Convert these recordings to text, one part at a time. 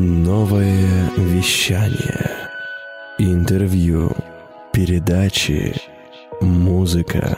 Новое вещание. Интервью. Передачи. Музыка.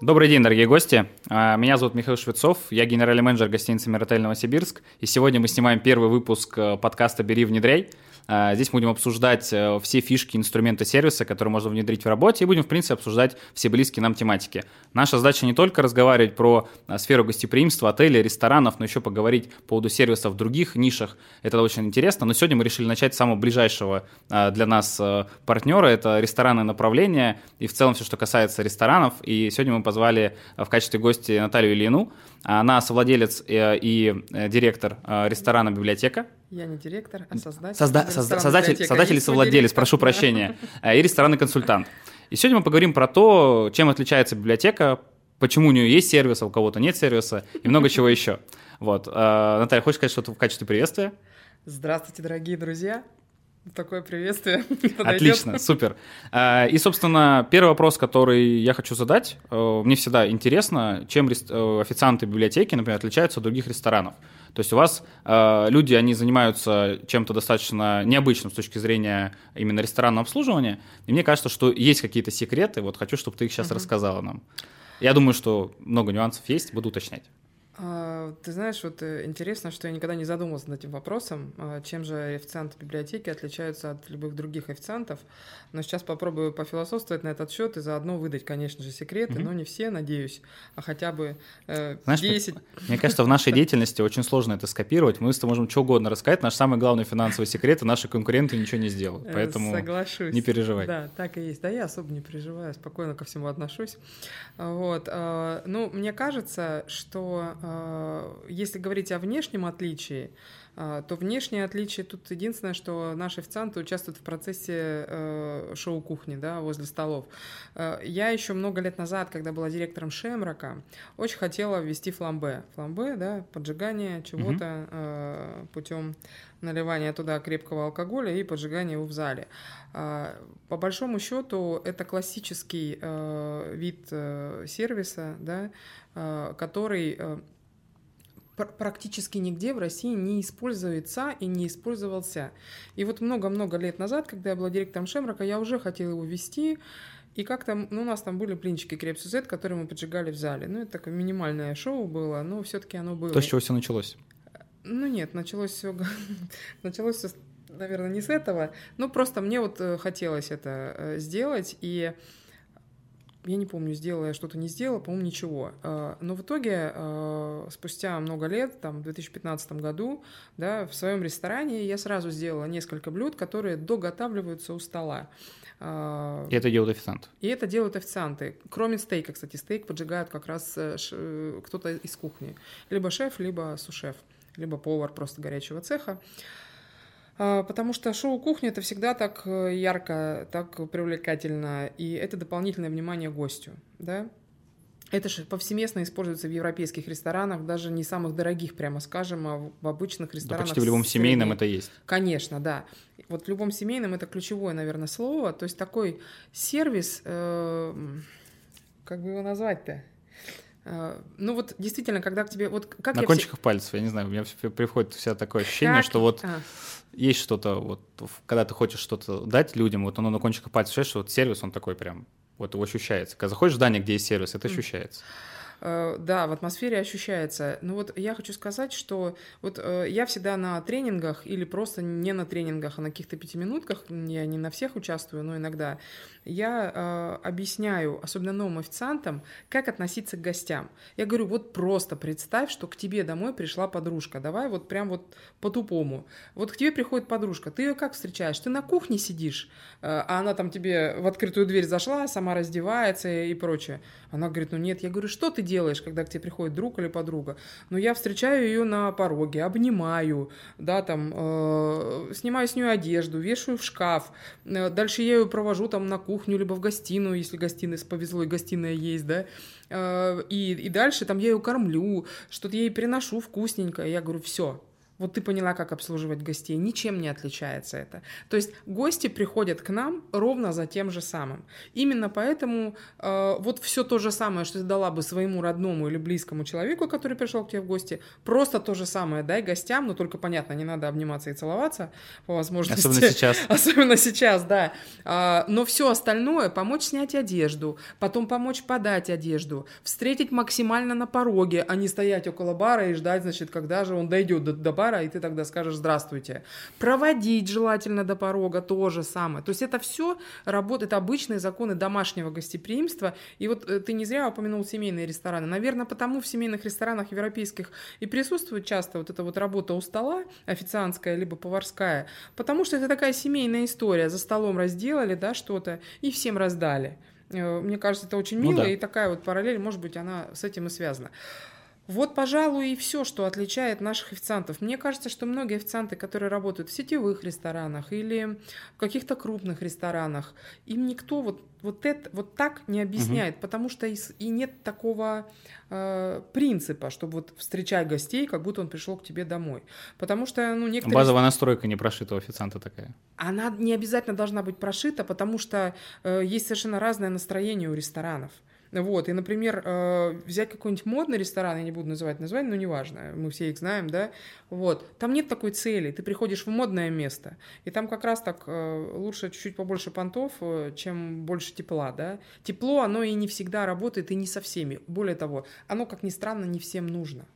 Добрый день, дорогие гости. А, Меня зовут Михаил Швецов, я генеральный менеджер гостиницы «Миротель Новосибирск», и сегодня мы снимаем первый выпуск э, подкаста «Бери, внедряй». А, Здесь будем обсуждать э, все фишки, инструменты сервиса, которые можно внедрить в работе, и будем, в принципе, обсуждать все близкие нам тематики. Наша задача не только разговаривать про а, сферу гостеприимства, отелей, ресторанов, но еще поговорить по поводу сервиса в других нишах. Это очень интересно. Но сегодня мы решили начать с самого ближайшего а, для нас э, партнера. Это ресторанное направление и в целом все, что касается ресторанов. И сегодня мы позвали в качестве гостя Наталью Ильину. Она совладелец э, и э, директор э, ресторана «Библиотека». Я не директор, а создатель. Созда- созда- создатель, создатель и совладелец, прошу прощения, и ресторанный консультант. И сегодня мы поговорим про то, чем отличается библиотека, почему у нее есть сервис, а у кого-то нет сервиса, и много чего еще. Вот. Наталья, хочешь сказать что-то в качестве приветствия? Здравствуйте, дорогие друзья. Такое приветствие. Отлично, супер. Э, И, собственно, первый вопрос, который я хочу задать. э, Мне всегда интересно, чем э, официанты библиотеки, например, отличаются от других ресторанов. То есть у вас э, люди, они занимаются чем-то достаточно необычным с точки зрения именно ресторанного обслуживания. И мне кажется, что есть какие-то секреты. Вот хочу, чтобы ты их сейчас рассказала нам. Я думаю, что много нюансов есть, буду уточнять. А, Ты знаешь, вот э, интересно, что я никогда не задумывался над этим вопросом, а, чем же официанты библиотеки отличаются от любых других официантов. Но сейчас попробую пофилософствовать на этот счет и заодно выдать, конечно же, секреты, Мгм. но не все, надеюсь, а хотя бы э, Знаешь, мне- 10. Мне кажется, в нашей деятельности очень сложно это скопировать. Мы с тобой можем что угодно рассказать. Наш самый главный финансовый секрет, и наши конкуренты ничего не сделают. Э, Поэтому Соглашусь. не переживай. Да, так и есть. Да, я особо не переживаю, спокойно ко всему отношусь. Вот. а, Ну, мне кажется, что если говорить о внешнем отличии, а, то внешнее отличие тут единственное, что наши официанты участвуют в процессе э, шоу-кухни, да, возле столов. Э, Я еще много лет назад, когда была директором Шемрака, очень хотела ввести фламбе. Фламбе, да, поджигание чего-то э, путем наливания туда крепкого алкоголя и поджигания его в зале. По большому счету это классический э, вид э, сервиса, да, э, который э, практически нигде в России не используется и не использовался. И вот много-много лет назад, когда я была директором Шемрака, я уже хотела его ввести, и как-то, ну, у нас там были блинчики крепсузет, которые мы поджигали в зале. Ну, это такое минимальное шоу было, но все-таки оно было. то, с чего все началось. Ну нет, началось все, началось все, наверное, не с этого. Ну просто мне вот э, хотелось это э, сделать, и я не помню, сделала я что-то, не сделала, по-моему, ничего. Э, Но в итоге, э, спустя много лет, там, в 2015 году, да, в своем ресторане я сразу сделала несколько блюд, которые доготавливаются у стола. Э, И это делают официант. и это делают официанты. Кроме стейка, кстати, стейк поджигают как раз э, э, кто-то из кухни. Либо шеф, либо сушеф, либо повар просто горячего цеха. А, Потому что шоу кухни это всегда так э, ярко, так привлекательно, и это дополнительное внимание гостю, да. Это же повсеместно используется в европейских ресторанах, даже не самых дорогих, прямо скажем, а в- обычных Да ресторанах. почти в любом семейном это есть. Конечно, да. Вот в любом семейном это ключевое, наверное, слово. То есть такой сервис, э, как бы его назвать-то? Э, Ну вот действительно, когда к тебе... Вот как На я все- кончиках пальцев, я не знаю, у меня приходит всегда такое ощущение, как- что вот А, есть что-то, вот, когда ты хочешь что-то дать людям, вот оно на кончиках пальцев что вот сервис, он такой прям, вот его ощущается. Когда заходишь в здание, где есть сервис, это ощущается. Э, Да, в атмосфере ощущается. Ну вот я хочу сказать, что вот э, я всегда на тренингах или просто не на тренингах, а на каких-то пятиминутках, я не на всех участвую, но иногда, я э, объясняю, особенно новым официантам, как относиться к гостям. Я говорю, вот просто представь, что к тебе домой пришла подружка, давай вот прям вот по-тупому. Вот к тебе приходит подружка, ты ее как встречаешь? Ты на кухне сидишь, э, а она там тебе в открытую дверь зашла, сама раздевается и прочее. Она говорит, ну нет. Я говорю, что ты делаешь, когда к тебе приходит друг или подруга? Ну, я встречаю ее на пороге, обнимаю, да, там, э, снимаю с нее одежду, вешаю в шкаф. Э, Дальше я ее провожу там на кухню, либо в гостиную, если гостиная повезло, и гостиная есть, да. Э, И, и дальше там я ее кормлю, что-то ей приношу вкусненькое. Я говорю, все, Вот ты поняла, как обслуживать гостей. Ничем не отличается это. То есть гости приходят к нам ровно за тем же самым. Именно поэтому э, вот все то же самое, что ты дала бы своему родному или близкому человеку, который пришел к тебе в гости, просто то же самое дай гостям, но только понятно, не надо обниматься и целоваться по возможности. Особенно сейчас. Особенно сейчас, да. А, но все остальное помочь снять одежду, потом помочь подать одежду, встретить максимально на пороге, а не стоять около бара и ждать, значит, когда же он дойдет до, до бара бара, и ты тогда скажешь «здравствуйте». Проводить желательно до порога, то же самое. То есть это все работает, обычные законы домашнего гостеприимства. И вот э, ты не зря упомянул семейные рестораны. Наверное, потому в семейных ресторанах европейских и присутствует часто вот эта вот работа у стола, официантская либо поварская, потому что это такая семейная история. За столом разделали, да, что-то, и всем раздали. Э, мне кажется, это очень ну мило, ну, да. и такая вот параллель, может быть, она с этим и связана. Вот, пожалуй, и все, что отличает наших официантов. Мне кажется, что многие официанты, которые работают в сетевых ресторанах или в каких-то крупных ресторанах, им никто вот, вот, это, вот так не объясняет, угу. потому что и, и нет такого э, принципа, чтобы вот встречать гостей, как будто он пришел к тебе домой. Потому что, ну, некоторые... Базовая настройка не прошита у официанта такая. Она не обязательно должна быть прошита, потому что э, есть совершенно разное настроение у ресторанов. Вот, и, например, э, взять какой-нибудь модный ресторан, я не буду называть название, но неважно, мы все их знаем, да, вот, там нет такой цели, ты приходишь в модное место, и там как раз так э, лучше чуть-чуть побольше понтов, э, чем больше тепла, да. Тепло, оно и не всегда работает, и не со всеми. Более того, оно, как ни странно, не всем нужно.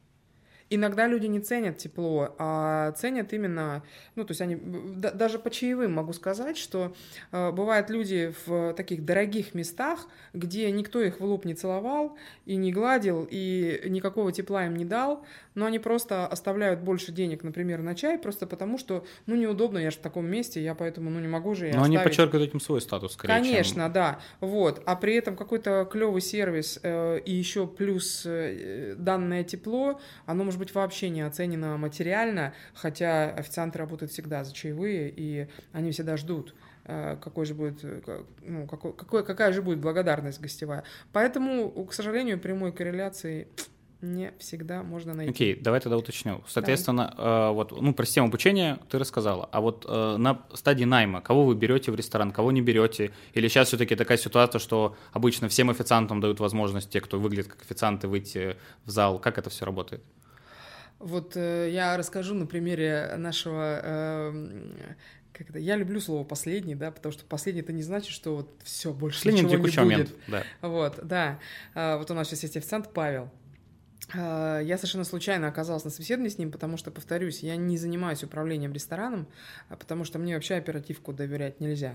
Иногда люди не ценят тепло, а ценят именно, ну, то есть они, да, даже по чаевым могу сказать, что э, бывают люди в таких дорогих местах, где никто их в лоб не целовал и не гладил, и никакого тепла им не дал, но они просто оставляют больше денег, например, на чай, просто потому что, ну, неудобно, я же в таком месте, я поэтому, ну, не могу же Но оставить. они подчеркивают этим свой статус, скорее, Конечно, чем... да, вот, а при этом какой-то клевый сервис э, и еще плюс э, данное тепло, оно может быть вообще не оценено материально, хотя официанты работают всегда за чаевые, и они всегда ждут э, какой же будет, э, ну, какой, какой, какая же будет благодарность гостевая. Поэтому, к сожалению, прямой корреляции не всегда можно найти. Окей, okay, давай тогда уточню. Соответственно, да. э, вот, ну, про систему обучения ты рассказала, а вот э, на стадии найма, кого вы берете в ресторан, кого не берете? Или сейчас все-таки такая ситуация, что обычно всем официантам дают возможность, те, кто выглядит как официанты, выйти в зал? Как это все работает? Вот э, я расскажу на примере нашего э, как это, я люблю слово последний, да, потому что последний это не значит, что вот все больше Последний ничего не будет. Момент, да. Вот, да. А, вот у нас сейчас есть официант Павел. А, я совершенно случайно оказалась на собеседовании с ним, потому что, повторюсь, я не занимаюсь управлением рестораном, а потому что мне вообще оперативку доверять нельзя.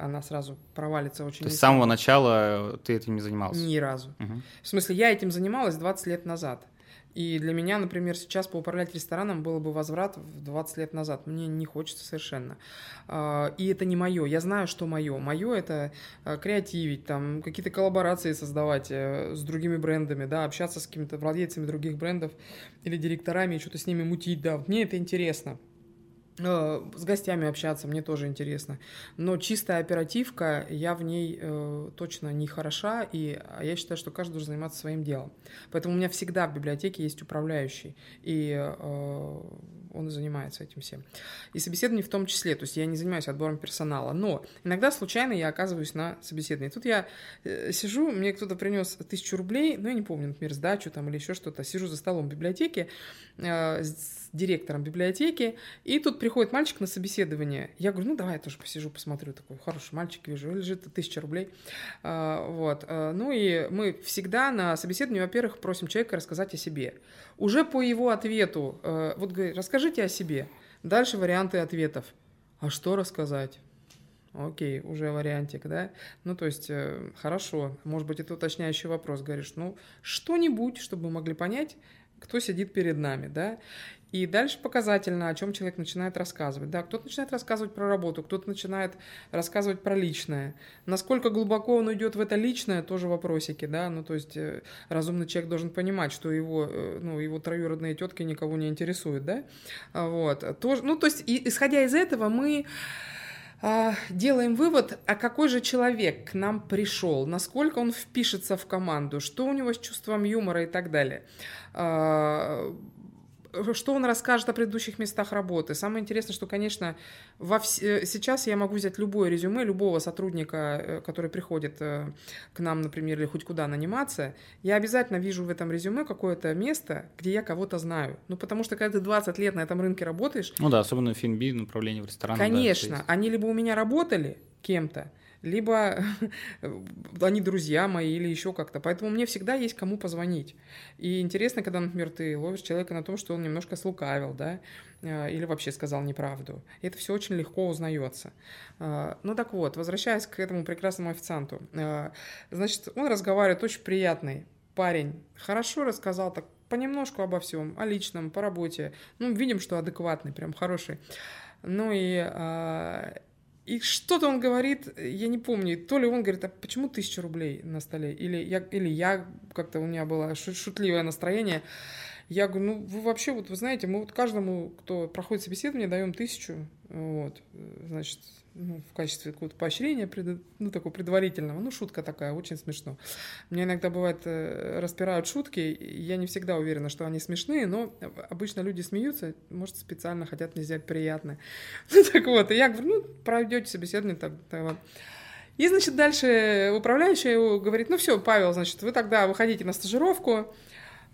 Она сразу провалится очень. То есть с самого начала ты этим не занимался? Ни разу. Угу. В смысле, я этим занималась 20 лет назад. И для меня, например, сейчас поуправлять рестораном было бы возврат в 20 лет назад. Мне не хочется совершенно. А, и это не мое. Я знаю, что мое. Мое это а, креативить, там, какие-то коллаборации создавать э, с другими брендами, да, общаться с какими-то владельцами других брендов или директорами, что-то с ними мутить, да. Мне это интересно. Э, с гостями общаться мне тоже интересно. Но чистая оперативка, я в ней э, точно не хороша, и я считаю, что каждый должен заниматься своим делом. Поэтому у меня всегда в библиотеке есть управляющий, и э, он занимается этим всем. И собеседование в том числе, то есть я не занимаюсь отбором персонала, но иногда случайно я оказываюсь на собеседовании. Тут я э, сижу, мне кто-то принес тысячу рублей, ну я не помню, например, сдачу там или еще что-то, сижу за столом в библиотеке, э, директором библиотеки, и тут приходит мальчик на собеседование. Я говорю, ну давай я тоже посижу, посмотрю, такой хороший мальчик, вижу, лежит тысяча рублей. А, вот. А, ну и мы всегда на собеседовании, во-первых, просим человека рассказать о себе. Уже по его ответу, э, вот говорит, расскажите о себе. Дальше варианты ответов. А что рассказать? Окей, уже вариантик, да? Ну, то есть, э, хорошо, может быть, это уточняющий вопрос. Говоришь, ну, что-нибудь, чтобы мы могли понять, кто сидит перед нами, да? И дальше показательно, о чем человек начинает рассказывать. Да, кто-то начинает рассказывать про работу, кто-то начинает рассказывать про личное. Насколько глубоко он уйдет в это личное, тоже вопросики, да. Ну, то есть э, разумный человек должен понимать, что его, э, ну, его троюродные тетки никого не интересуют, да. А вот. Тоже, ну, то есть, и, исходя из этого, мы а, делаем вывод, а какой же человек к нам пришел, насколько он впишется в команду, что у него с чувством юмора и так далее. Что он расскажет о предыдущих местах работы. Самое интересное, что, конечно, во вс... Э, сейчас я могу взять любое резюме любого сотрудника, который приходит к нам, например, или хоть куда наниматься, я обязательно вижу в этом резюме какое-то место, где я кого-то знаю. Ну, потому что когда ты 20 лет на этом рынке работаешь... Ну да, особенно в финби, направление в ресторан. Конечно, да, они либо у меня работали кем-то, либо они друзья мои или еще как-то. Поэтому мне всегда есть кому позвонить. И интересно, когда, например, ты ловишь человека на том, что он немножко слукавил, да, э, или вообще сказал неправду. И это все очень легко узнается. Э, ну так вот, возвращаясь к этому прекрасному официанту. Э, значит, он разговаривает очень приятный парень. Хорошо рассказал так понемножку обо всем, о личном, по работе. Ну, видим, что адекватный, прям хороший. Ну и и что-то он говорит, я не помню, то ли он говорит, а почему тысяча рублей на столе? Или я, или я как-то у меня было шутливое настроение. Я говорю, ну вы вообще, вот вы знаете, мы вот каждому, кто проходит собеседование, даем тысячу, вот, значит, ну, в качестве какого-то поощрения, пред, ну, такого предварительного. Ну, шутка такая, очень смешно. Мне иногда бывает э, распирают шутки, я не всегда уверена, что они смешные, но обычно люди смеются, может, специально хотят мне сделать приятное. Ну, так вот, и я говорю, ну, пройдете собеседование, так, так вот. И, значит, дальше управляющий говорит, ну все, Павел, значит, вы тогда выходите на стажировку,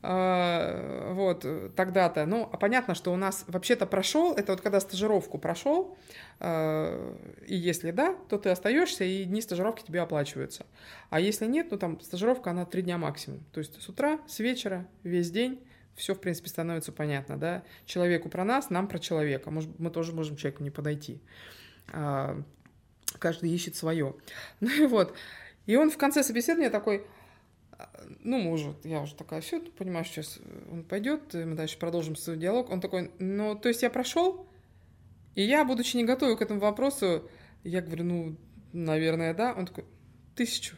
вот, тогда-то. Ну, а понятно, что у нас вообще-то прошел, это вот когда стажировку прошел, а, и если да, то ты остаешься, и дни стажировки тебе оплачиваются. А если нет, ну там стажировка, она три дня максимум. То есть с утра, с вечера, весь день, все, в принципе, становится понятно, да. Человеку про нас, нам про человека. Может, мы тоже можем человеку не подойти. А, каждый ищет свое. Ну и вот. И он в конце собеседования такой, ну, уже, я уже такая, все, понимаю, сейчас он пойдет, мы дальше продолжим свой диалог. Он такой, ну, то есть я прошел, и я, будучи не готова к этому вопросу, я говорю, ну, наверное, да. Он такой, тысячу.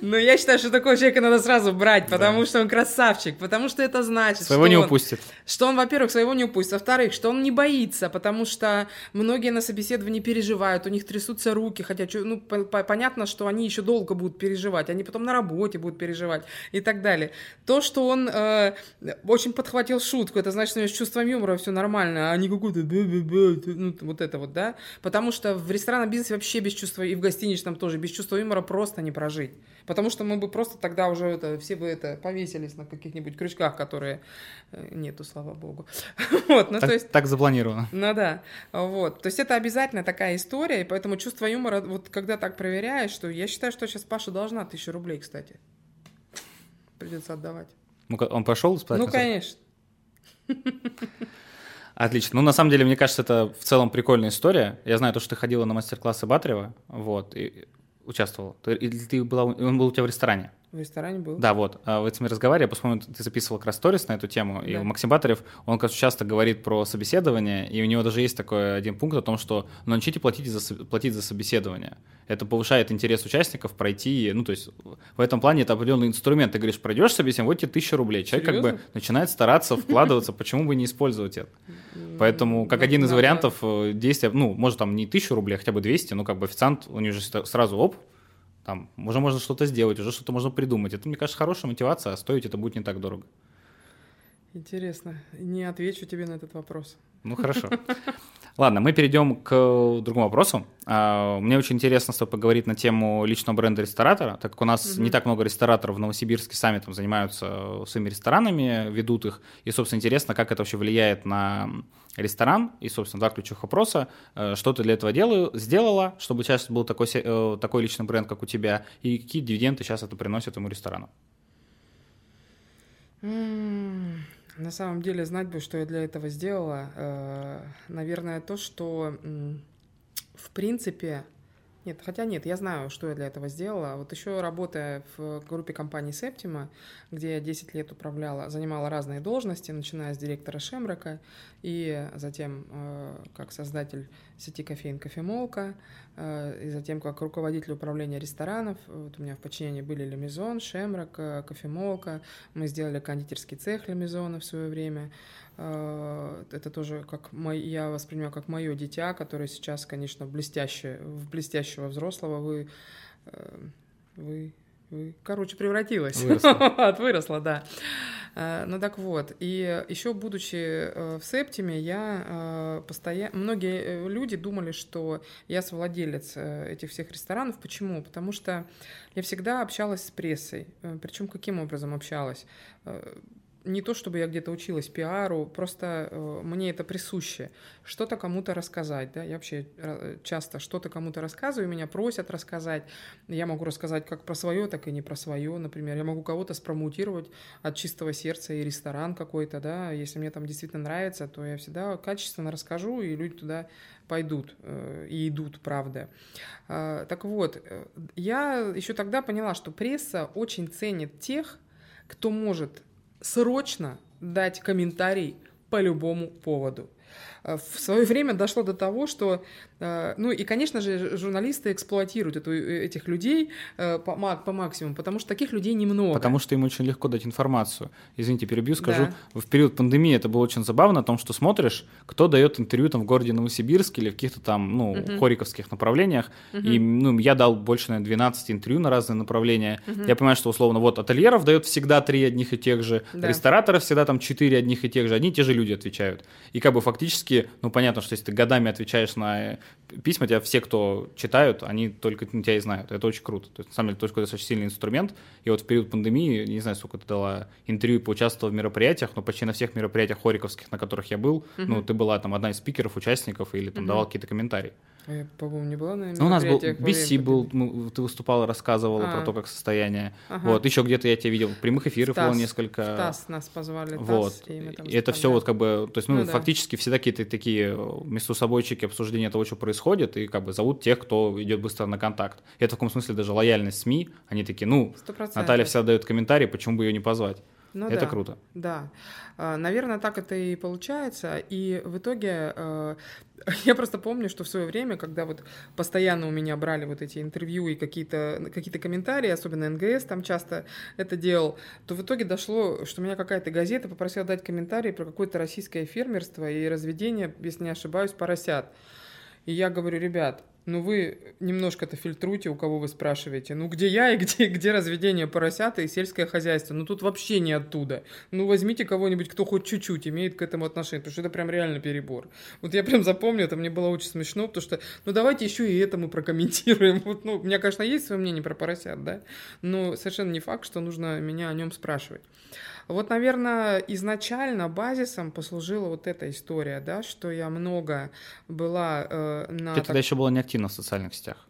Но я считаю, что такого человека надо сразу брать, потому что он красавчик, потому что это значит, своего не упустит. Что он, во-первых, своего не упустит, во-вторых, что он не боится, потому что многие на собеседовании переживают, у них трясутся руки, хотя ну, понятно, что они еще долго будут переживать, они потом на работе будут переживать и так далее. То, что он э, очень подхватил шутку, это значит, что у него с чувством юмора все нормально, а не какой-то ну, вот это вот, да, потому что в ресторанном бизнесе вообще без чувства, и в гостиничном тоже, без чувства юмора просто не прожить. Потому что мы бы просто тогда уже это, все бы это повесились на каких-нибудь крючках, которые э, нету, слава богу. вот, ну, так, то есть, так запланировано. Ну да, вот. То есть это обязательно такая история, и поэтому чувство юмора, вот когда так проверяешь, что я считаю, что сейчас Паша должна тысячу рублей, кстати. Придется отдавать. Ну, он пошел Ну, конечно. Отлично. Ну, на самом деле, мне кажется, это в целом прикольная история. Я знаю то, что ты ходила на мастер-классы Батрева, вот, и участвовал. Или ты была, он был у тебя в ресторане? В ресторане был. Да, вот. А с ним разговаривали, я посмотрю, ты записывал как раз сторис на эту тему, да. и Максим Батарев, он, кажется, часто говорит про собеседование, и у него даже есть такой один пункт о том, что ну, начните платить за, платить за собеседование. Это повышает интерес участников пройти, ну, то есть в этом плане это определенный инструмент. Ты говоришь, пройдешь собеседование, вот тебе тысяча рублей. Человек Серьезно? как бы начинает стараться вкладываться, почему бы не использовать это? Поэтому, как один из вариантов э, действия, ну, может, там не тысячу рублей, а хотя бы 200, ну, как бы официант, у него же сразу, оп, там уже можно что-то сделать, уже что-то можно придумать. Это, мне кажется, хорошая мотивация, а стоить это будет не так дорого. Интересно. Не отвечу тебе на этот вопрос. Ну, хорошо. Ладно, мы перейдем к другому вопросу. А, мне очень интересно с тобой поговорить на тему личного бренда ресторатора, так как у нас угу. не так много рестораторов в Новосибирске сами там занимаются своими ресторанами, ведут их. И, собственно, интересно, как это вообще влияет на ресторан. И, собственно, два ключевых вопроса. Э, что ты для этого делаю, сделала, чтобы сейчас был такой, э, такой личный бренд, как у тебя, и какие дивиденды сейчас это приносит ему ресторану? На самом деле, знать бы, что я для этого сделала, э, наверное, то, что, в принципе, нет, хотя нет, я знаю, что я для этого сделала. Вот еще работая в группе компании Septima, где я 10 лет управляла, занимала разные должности, начиная с директора Шемрака и затем э, как создатель сети кофеин «Кофемолка», э, и затем как руководитель управления ресторанов. Вот у меня в подчинении были Лемизон, Шемрак, э, Кофемолка. Мы сделали кондитерский цех Лемизона в свое время. Это тоже как мой, я воспринимаю как мое дитя, которое сейчас, конечно, блестяще, в блестящего взрослого вы, вы короче, превратилась. Выросла. Выросла, да. Э, ну так вот, и еще будучи э, в Септиме, я постоянно... Многие люди думали, что я совладелец этих всех ресторанов. Почему? Потому что я всегда общалась с прессой. Причем каким образом общалась? Не то чтобы я где-то училась пиару, просто э, мне это присуще. Что-то кому-то рассказать, да, я вообще э, часто что-то кому-то рассказываю, меня просят рассказать. Я могу рассказать как про свое, так и не про свое, например. Я могу кого-то спромутировать от чистого сердца и ресторан какой-то, да, если мне там действительно нравится, то я всегда качественно расскажу, и люди туда пойдут э, и идут, правда. Э, так вот, э, я еще тогда поняла, что пресса очень ценит тех, кто может срочно дать комментарий по любому поводу. Э, в свое время дошло до того, что ну и, конечно же, журналисты эксплуатируют эту, э, этих людей э, по, по максимуму, потому что таких людей немного. Потому что им очень легко дать информацию. Извините, перебью, скажу. Да. В период пандемии это было очень забавно, о том, что смотришь, кто дает интервью там в городе Новосибирске или в каких-то там, ну, угу. хориковских направлениях. Угу. И, ну, я дал больше, наверное, 12 интервью на разные направления. Угу. Я понимаю, что, условно, вот ательеров дает всегда три одних и тех же, да. рестораторов всегда там четыре одних и тех же, одни и те же люди отвечают. И как бы фактически, ну, понятно, что если ты годами отвечаешь на письма тебя все, кто читают, они только тебя и знают. Это очень круто. То есть, на самом деле, точка достаточно сильный инструмент. И вот в период пандемии, не знаю, сколько ты дала интервью, поучаствовала в мероприятиях, но почти на всех мероприятиях хориковских, на которых я был, угу. ну, ты была там одна из спикеров, участников, или там угу. давала какие-то комментарии. А я, по-моему, не была на Ну, у нас был BC был, мы, ты выступала, рассказывала а. про то, как состояние. Ага. Вот, еще где-то я тебя видел, в прямых эфирах было несколько. Стас нас позвали. Вот. ТАСС, и, и это все вот как бы, то есть, ну, ну фактически да. всегда какие-то такие между собойчики обсуждения того, что происходит, и как бы зовут тех, кто идет быстро на контакт. И это в каком смысле даже лояльность СМИ, они такие, ну, 100%. Наталья всегда дает комментарий, почему бы ее не позвать. Ну, это да, круто. Да. А, наверное, так это и получается. И в итоге э, я просто помню, что в свое время, когда вот постоянно у меня брали вот эти интервью и какие-то какие комментарии, особенно НГС там часто это делал, то в итоге дошло, что меня какая-то газета попросила дать комментарий про какое-то российское фермерство и разведение, если не ошибаюсь, поросят. И я говорю, ребят, ну вы немножко-то фильтруйте, у кого вы спрашиваете. Ну где я и где, где разведение поросят и сельское хозяйство? Ну тут вообще не оттуда. Ну возьмите кого-нибудь, кто хоть чуть-чуть имеет к этому отношение, потому что это прям реально перебор. Вот я прям запомню, это мне было очень смешно, потому что, ну давайте еще и это мы прокомментируем. Вот, ну, у меня, конечно, есть свое мнение про поросят, да, но совершенно не факт, что нужно меня о нем спрашивать. Вот, наверное, изначально базисом послужила вот эта история, да, что я много была э, на... Ты так... тогда еще была неактивна в социальных сетях?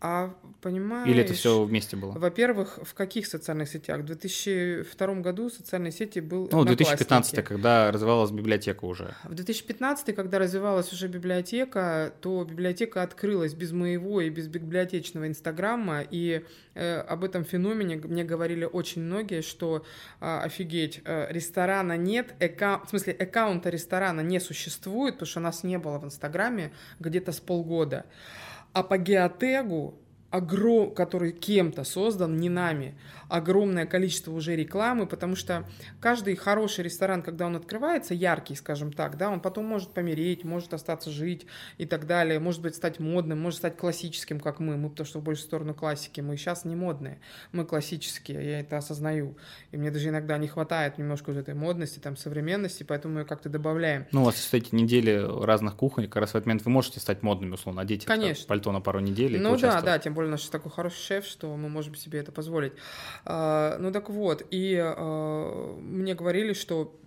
А понимаешь... Или это все вместе было? Во-первых, в каких социальных сетях? В 2002 году социальные сети был Ну, 2015, когда развивалась библиотека уже. В 2015, когда развивалась уже библиотека, то библиотека открылась без моего и без библиотечного инстаграма, и э, об этом феномене мне говорили очень многие, что э, офигеть, э, ресторана нет, эка... в смысле аккаунта ресторана не существует, потому что у нас не было в инстаграме где-то с полгода. А по геотегу, огром... который кем-то создан, не нами, огромное количество уже рекламы, потому что каждый хороший ресторан, когда он открывается, яркий, скажем так, да, он потом может помереть, может остаться жить и так далее, может быть стать модным, может стать классическим, как мы, мы потому что в большую сторону классики, мы сейчас не модные, мы классические, я это осознаю, и мне даже иногда не хватает немножко вот этой модности, там, современности, поэтому мы как-то добавляем. Ну, у вас есть эти недели разных кухонь, как раз в этот момент вы можете стать модными, условно, одеть Конечно. пальто на пару недель. Ну да, да, тем более наш такой хороший шеф, что мы можем себе это позволить. А, ну так вот, и а, мне говорили, что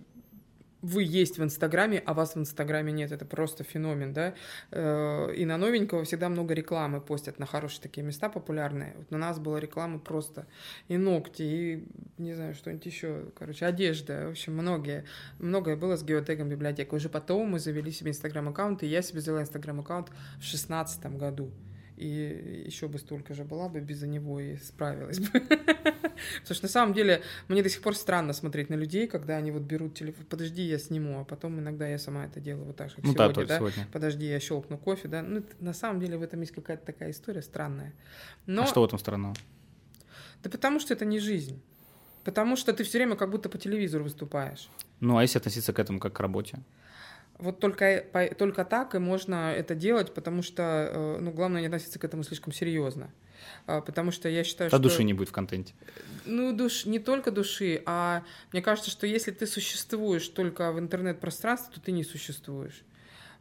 вы есть в Инстаграме, а вас в Инстаграме нет. Это просто феномен, да. Э, и на новенького всегда много рекламы постят на хорошие такие места популярные. Вот на нас была реклама просто и ногти, и не знаю, что-нибудь еще. Короче, одежда. В общем, многие. Многое было с геотегом библиотекой. Уже потом мы завели себе Инстаграм-аккаунт, и я себе взяла Инстаграм-аккаунт в шестнадцатом году и еще бы столько же была бы без него и справилась бы. Потому что на самом деле мне до сих пор странно смотреть на людей, когда они вот берут телефон, подожди, я сниму, а потом иногда я сама это делаю вот так же, как ну, сегодня, да, да? сегодня. Подожди, я щелкну кофе, да. Ну, на самом деле в этом есть какая-то такая история странная. Но... А что в этом странного? Да потому что это не жизнь. Потому что ты все время как будто по телевизору выступаешь. Ну, а если относиться к этому как к работе? Вот только, только так и можно это делать, потому что, ну, главное не относиться к этому слишком серьезно. Потому что я считаю, а что... души не будет в контенте. Ну, душ... не только души, а мне кажется, что если ты существуешь только в интернет-пространстве, то ты не существуешь.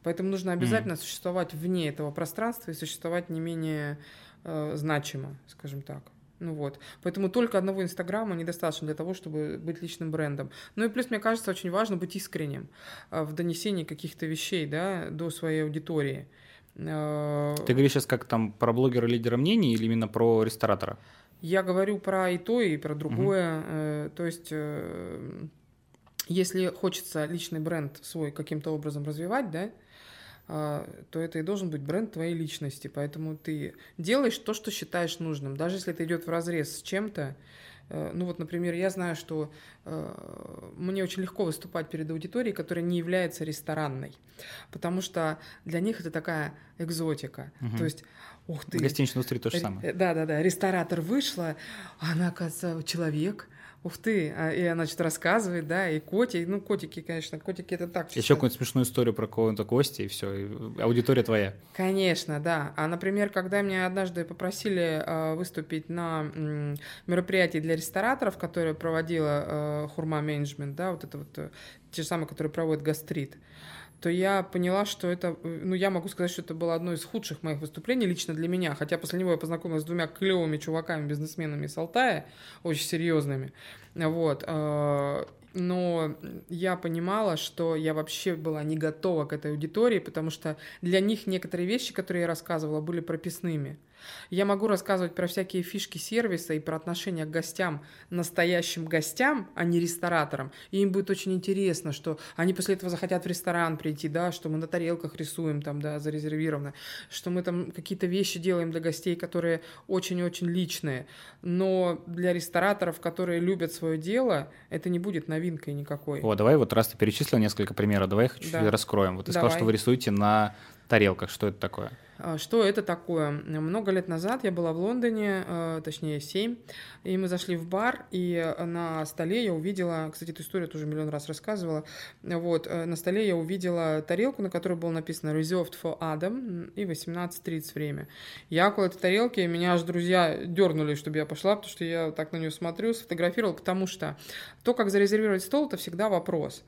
Поэтому нужно обязательно mm. существовать вне этого пространства и существовать не менее э, значимо, скажем так. Ну вот. Поэтому только одного Инстаграма недостаточно для того, чтобы быть личным брендом. Ну и плюс, мне кажется, очень важно быть искренним э, в донесении каких-то вещей да, до своей аудитории. Э, Ты говоришь сейчас как там про блогера-лидера мнений или именно про ресторатора? Я говорю про и то, и про другое. Угу. То есть если хочется личный бренд свой каким-то образом развивать, да, а, то это и должен быть бренд твоей личности. Поэтому ты делаешь то, что считаешь нужным. Даже если это идет в разрез с чем-то, э, ну вот, например, я знаю, что э, мне очень легко выступать перед аудиторией, которая не является ресторанной, потому что для них это такая экзотика. Угу. То есть, ух ты. В гостиничной индустрии то же самое. Да-да-да, ресторатор вышла, она, оказывается, человек, Ух ты, а, и она что-то рассказывает, да, и коти, ну, котики, конечно, котики это так. Еще какую-нибудь смешную историю про кого-то Кости, и все, и аудитория твоя. Конечно, да. А, например, когда меня однажды попросили э, выступить на м, мероприятии для рестораторов, которое проводила э, Хурма Менеджмент, да, вот это вот, э, те же самые, которые проводят гастрит, то я поняла, что это, ну, я могу сказать, что это было одно из худших моих выступлений лично для меня, хотя после него я познакомилась с двумя клевыми чуваками, бизнесменами из Алтая, очень серьезными, вот, а, но я понимала, что я вообще была не готова к этой аудитории, потому что для них некоторые вещи, которые я рассказывала, были прописными. Я могу рассказывать про всякие фишки сервиса и про отношения к гостям, настоящим гостям, а не рестораторам. И им будет очень интересно, что они после этого захотят в ресторан прийти, да, что мы на тарелках рисуем там, да, зарезервировано, что мы там какие-то вещи делаем для гостей, которые очень-очень личные. Но для рестораторов, которые любят свое дело, это не будет новинкой никакой. О, давай вот раз ты перечислил несколько примеров, давай их чуть-чуть да. раскроем. Вот ты давай. сказал, что вы рисуете на тарелках. Что это такое? А, что это такое? Много лет назад я была в Лондоне, э, точнее, 7, и мы зашли в бар, и на столе я увидела, кстати, эту историю тоже миллион раз рассказывала, вот, э, на столе я увидела тарелку, на которой было написано «Reserved for Adam» и 18.30 время. Я около этой тарелки, меня аж друзья дернули, чтобы я пошла, потому что я так на нее смотрю, сфотографировал, потому что то, как зарезервировать стол, это всегда вопрос.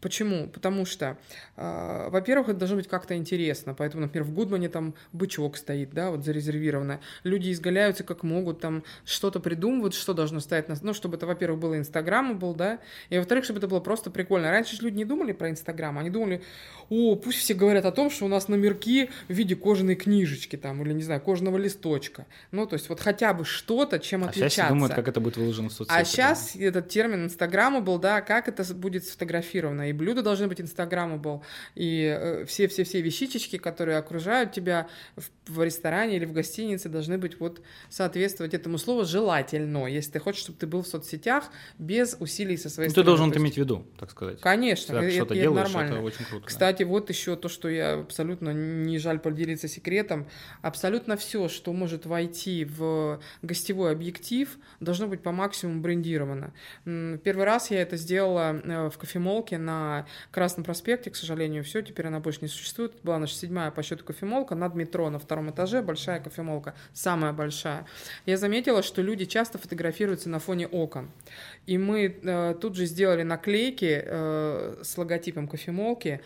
Почему? Потому что, э, во-первых, это должно быть как-то интересно, поэтому, например, в Гудмане там бычок стоит, да, вот зарезервировано. Люди изгаляются как могут, там что-то придумывают, что должно стоять на... Ну, чтобы это, во-первых, было Инстаграм был, да, и, во-вторых, чтобы это было просто прикольно. Раньше же люди не думали про Инстаграм, они думали, о, пусть все говорят о том, что у нас номерки в виде кожаной книжечки там, или, не знаю, кожаного листочка. Ну, то есть вот хотя бы что-то, чем а отличаться. сейчас думают, как это будет выложено в соцсети. А сейчас да. этот термин Инстаграма был, да, как это будет сфотографировано. И блюда должны быть Инстаграмабл, и э, все-все-все вещичечки, которые окружают тебя, в, ресторане или в гостинице должны быть вот соответствовать этому слову желательно, если ты хочешь, чтобы ты был в соцсетях без усилий со своей ну, стороны. Ты должен это иметь в виду, так сказать. Конечно, это, что-то это делаешь, нормально. это очень круто. Кстати, да. вот еще то, что я абсолютно не жаль поделиться секретом, абсолютно все, что может войти в гостевой объектив, должно быть по максимуму брендировано. Первый раз я это сделала э, в кофемолке на Красном проспекте, к сожалению, все, теперь она больше не существует. Это была наша седьмая по счету кофемолка над метро на втором этаже, большая кофемолка, самая большая. Я заметила, что люди часто фотографируются на фоне окон. И мы э, тут же сделали наклейки э, с логотипом кофемолки,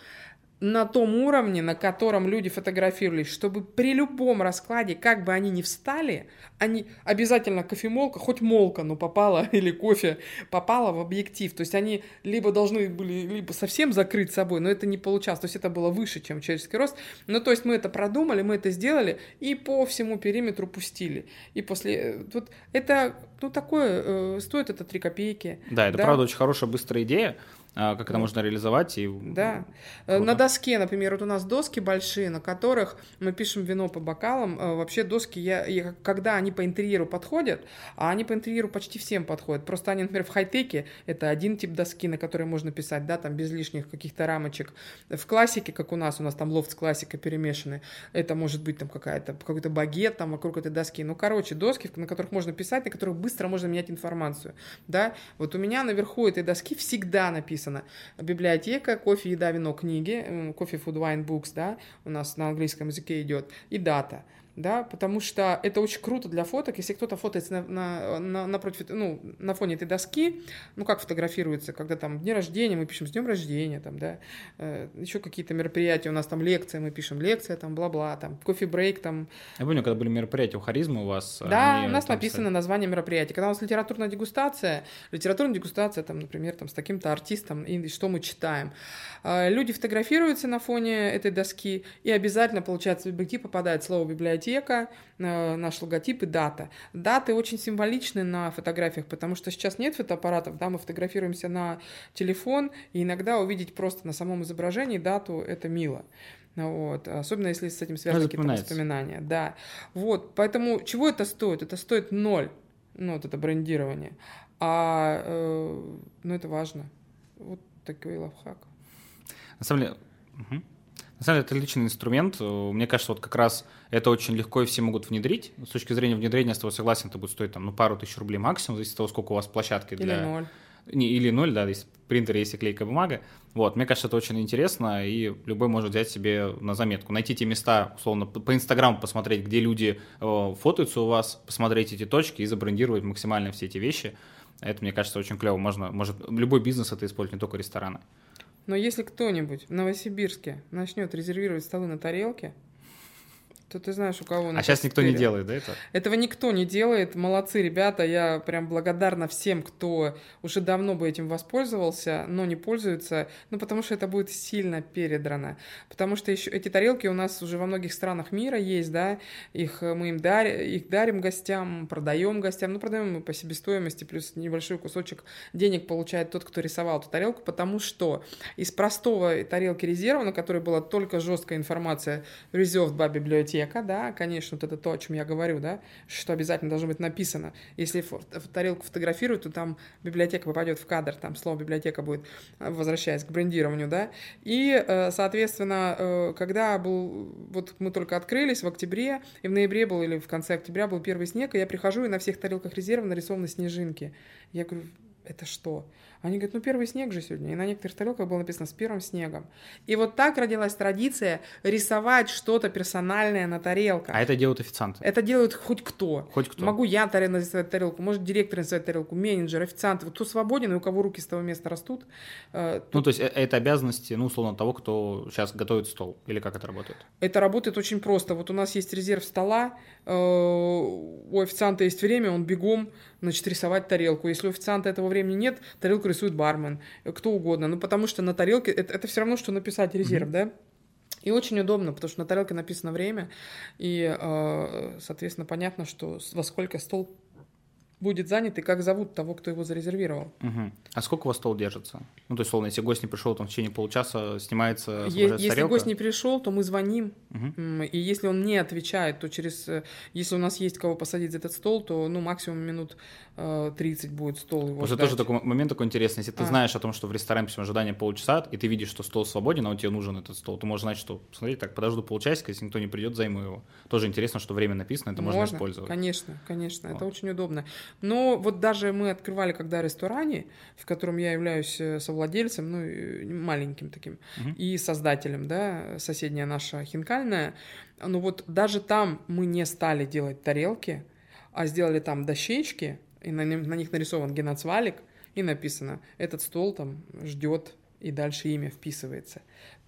на том уровне, на котором люди фотографировались, чтобы при любом раскладе, как бы они ни встали, они обязательно кофемолка, хоть молка, но попала, или кофе попала в объектив. То есть они либо должны были либо совсем закрыть собой, но это не получалось. То есть это было выше, чем человеческий рост. Ну, то есть мы это продумали, мы это сделали и по всему периметру пустили. И после... Э, вот это, ну, такое, э, стоит это 3 копейки. Да, это да? правда очень хорошая, быстрая идея. А как это можно реализовать. И... Да. Э, Круто. На доске, например, вот у нас доски большие, на которых мы пишем вино по бокалам. Э, вообще доски, я, я, когда они по интерьеру подходят, а они по интерьеру почти всем подходят. Просто они, например, в хай-теке это один тип доски, на которой можно писать, да, там без лишних каких-то рамочек. В классике, как у нас, у нас там лофт с классикой перемешаны, это может быть там какая-то, какой-то багет там вокруг этой доски. Ну, короче, доски, на которых можно писать, на которых быстро можно менять информацию, да. Вот у меня наверху этой доски всегда написано написано. Библиотека, кофе, еда, вино, книги, кофе, food, wine, books, да, у нас на английском языке идет, и дата да, потому что это очень круто для фоток, если кто-то фотоется на, на, на, напротив, ну, на фоне этой доски, ну, как фотографируется, когда там дни рождения, мы пишем с днем рождения, там, да, э, еще какие-то мероприятия, у нас там лекция, мы пишем лекция, там, бла-бла, там, кофе-брейк, там. Я помню, когда были мероприятия у Харизма у вас. Да, они, у нас написано стали... название мероприятия. Когда у нас литературная дегустация, литературная дегустация, там, например, там, с таким-то артистом, и что мы читаем. Э, люди фотографируются на фоне этой доски, и обязательно, получается, в объектив попадает слово библиотека, библиотека, э, наш логотип и дата. Даты очень символичны на фотографиях, потому что сейчас нет фотоаппаратов, да, мы фотографируемся на телефон, и иногда увидеть просто на самом изображении дату – это мило. Вот. Особенно если с этим связаны какие-то воспоминания. Да. Вот. Поэтому чего это стоит? Это стоит ноль. Ну, вот это брендирование. А э, ну, это важно. Вот такой лайфхак. На самом деле, угу. На самом деле, это отличный инструмент. Мне кажется, вот как раз это очень легко и все могут внедрить. С точки зрения внедрения, с тобой согласен, это будет стоить там, ну, пару тысяч рублей максимум, зависит от того, сколько у вас площадки для... Или ноль. Не, или ноль, да, есть принтер, есть и клейкая бумага. Вот, мне кажется, это очень интересно, и любой может взять себе на заметку. Найти те места, условно, по Инстаграму посмотреть, где люди э, фотаются у вас, посмотреть эти точки и забрендировать максимально все эти вещи. Это, мне кажется, очень клево. Можно, может, любой бизнес это использовать, не только рестораны. Но если кто-нибудь в Новосибирске начнет резервировать столы на тарелке, то ты знаешь, у кого... А сейчас никто не делает, да, это? Этого никто не делает. Молодцы, ребята. Я прям благодарна всем, кто уже давно бы этим воспользовался, но не пользуется. Ну, потому что это будет сильно передрано. Потому что еще эти тарелки у нас уже во многих странах мира есть, да. Их э, мы им дарим, их дарим гостям, продаем гостям. Ну, продаем мы по себестоимости, плюс небольшой кусочек денег получает тот, кто рисовал эту тарелку, потому что из простого тарелки резерва, на которой была только жесткая информация reserved by библиотека, человека, да, конечно, вот это то, о чем я говорю, да, что обязательно должно быть написано. Если тарелку фотографируют, то там библиотека попадет в кадр, там слово библиотека будет, э, возвращаясь к брендированию, да. И, э, соответственно, э, когда был, вот мы только открылись в октябре, и в ноябре был, или в конце октября был первый снег, и я прихожу, и на всех тарелках резерва нарисованы снежинки. Я говорю, это что? Они говорят, ну первый снег же сегодня. И на некоторых тарелках было написано с первым снегом. И вот так родилась традиция рисовать что-то персональное на тарелках. А это делают официанты? Это делают хоть кто. Хоть кто. Могу я нарисовать тарелку, может директор нарисовать тарелку, менеджер, официант. Вот кто свободен и у кого руки с того места растут. Э, тут... Ну то есть э, это обязанности, ну условно, того, кто сейчас готовит стол. Или как это работает? Это работает очень просто. Вот у нас есть резерв стола, э, у официанта есть время, он бегом значит, рисовать тарелку. Если у официанта этого времени нет, тарелку рисует бармен, кто угодно. Ну, потому что на тарелке это, это все равно, что написать резерв, mm-hmm. да? И очень удобно, потому что на тарелке написано время, и, э, соответственно, понятно, что во сколько стол будет занят и как зовут того, кто его зарезервировал. Угу. А сколько у вас стол держится? Ну, то есть, условно, если гость не пришел, там в течение получаса снимается, Если тарелка. гость не пришел, то мы звоним, угу. и если он не отвечает, то через... Э, если у нас есть кого посадить за этот стол, то, ну, максимум минут 30 э, будет стол его Просто тоже такой момент такой интересный. Если ты а. знаешь о том, что в ресторане писем ожидания полчаса, и ты видишь, что стол свободен, а у тебя нужен этот стол, ты можешь знать, что, смотри, так, подожду полчасика, если никто не придет, займу его. Тоже интересно, что время написано, это можно, можно использовать. конечно, конечно, вот. это очень удобно. Но вот даже мы открывали когда ресторане, в котором я являюсь э, совладельцем, ну, маленьким таким, угу. и создателем, да, соседняя наша хинкальная, ну вот даже там мы не стали делать тарелки, а сделали там дощечки, и на, на них нарисован геноцвалик, и написано, этот стол там ждет, и дальше имя вписывается.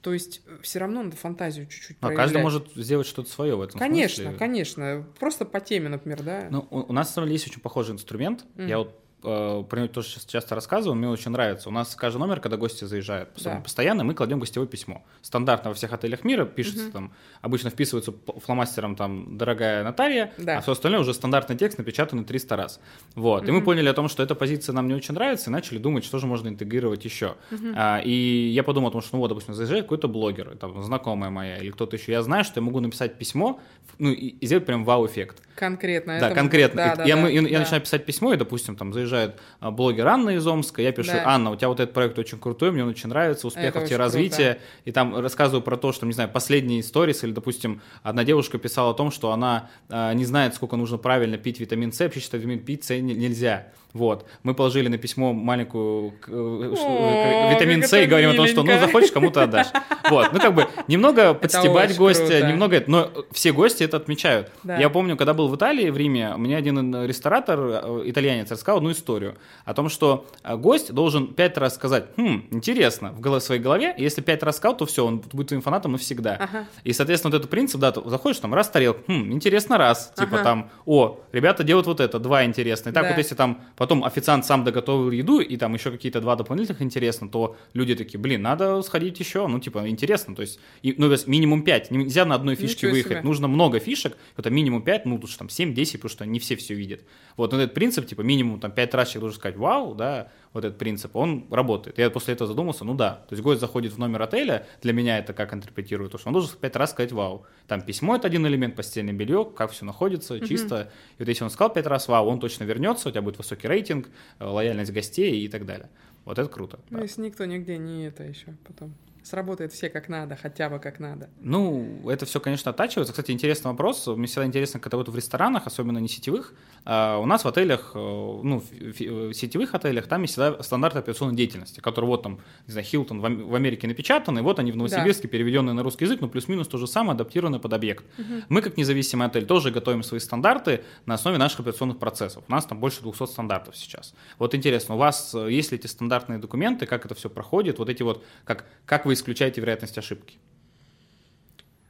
То есть э, все равно надо фантазию чуть-чуть а каждый может сделать что-то свое в этом конечно, смысле. Конечно, конечно. Просто по теме, например, да. Ну, у, у нас, на самом деле, есть очень похожий инструмент. Mm. Я вот про него тоже часто рассказываю, мне очень нравится. У нас каждый номер, когда гости заезжают, да. постоянно мы кладем гостевое письмо. Стандартно во всех отелях мира пишется угу. там, обычно вписывается фломастером там «дорогая Наталья», да. а все остальное уже стандартный текст напечатанный 300 раз. Вот. Угу. И мы поняли о том, что эта позиция нам не очень нравится, и начали думать, что же можно интегрировать еще. Угу. А, и я подумал о том, что, ну вот, допустим, заезжает какой-то блогер, там, знакомая моя или кто-то еще. Я знаю, что я могу написать письмо, ну, и, и сделать прям вау-эффект. Конкретно. Да, конкретно. Да, и, да, я, да, мы, да. я начинаю писать письмо, и, допустим, там заезжает приезжает а, блогер Анна из Омска, я пишу, Да. Анна, у тебя вот этот проект очень крутой, мне он очень нравится, успехов Это тебе, развития. И там рассказываю про то, что, не знаю, последние сторис, или, допустим, одна девушка писала о том, что она а, не знает, сколько нужно правильно пить витамин С, вообще считает, витамин пить С не- нельзя. Вот. Мы положили на письмо маленькую э, О, э, витамин С и говорим о том, что ну захочешь, кому-то отдашь. Вот. Ну, как бы немного подстебать гостя, немного... Но все гости это отмечают. Я помню, когда был в Италии, в Риме, мне один ресторатор, э, итальянец, рассказал одну историю о том, что э, гость должен пять раз сказать, хм, интересно, в своей голове, если пять раз сказал, то все, он будет твоим фанатом навсегда. Ага. И, соответственно, вот этот принцип, да, ты заходишь, там, раз тарелка, хм, интересно, раз, типа Ага. там, о, ребята делают вот это, два интересно. И так Да. вот, если там потом официант сам доготовил еду, и там еще какие-то два дополнительных интересно, то люди такие, блин, надо сходить еще, ну, типа, интересно, то есть, и, ну, то есть минимум пять, нельзя на одной фишке Ничего выехать, себе. нужно много фишек, это минимум 5, ну, лучше там 7-10, потому что не все все видят. Вот, но этот принцип, типа, минимум там 5 раз человек должен сказать «вау», да, вот этот принцип, он работает. Я после этого задумался, ну да, то есть гость заходит в номер отеля, для меня это как интерпретирую, то, что он должен 5 раз сказать «вау». Там письмо – это один элемент, постельное белье, как все находится, чисто. И вот если он сказал 5 раз «вау», он точно вернется, у тебя будет высокий рейтинг, э, лояльность гостей и так далее. Вот это круто. Ну, да. если никто нигде не это еще потом. Сработает все как надо, хотя бы как надо. Ну, это все, конечно, оттачивается. Кстати, интересный вопрос. Мне всегда интересно, когда вот в ресторанах, особенно не сетевых, а, у нас в отелях, э, ну, в фи- в сетевых отелях, там есть всегда стандарты операционной деятельности, которые вот там, не знаю, Хилтон в Ам- в Америке напечатаны, вот они в Новосибирске переведенные на русский язык, но плюс-минус то же самое, адаптированные под объект. Мы, как независимый отель, тоже готовим свои стандарты на основе наших операционных процессов. У нас там больше 200 стандартов сейчас. Вот интересно, у вас э, есть ли эти стандартные документы, как это все проходит, вот эти вот, как, как вы исключаете вероятность ошибки?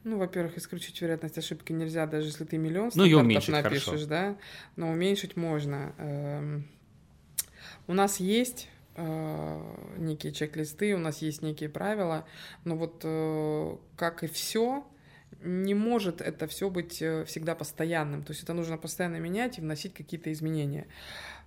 Ну, во-первых, исключить вероятность ошибки нельзя, даже если ты миллион Ну, стандартов уменьшить, напишешь, хорошо. да, но уменьшить можно. Эм, У нас есть э, некие чек-листы, у нас есть некие правила, но вот э, как и все, не может это все быть э, всегда постоянным. То есть это нужно постоянно менять и вносить какие-то изменения.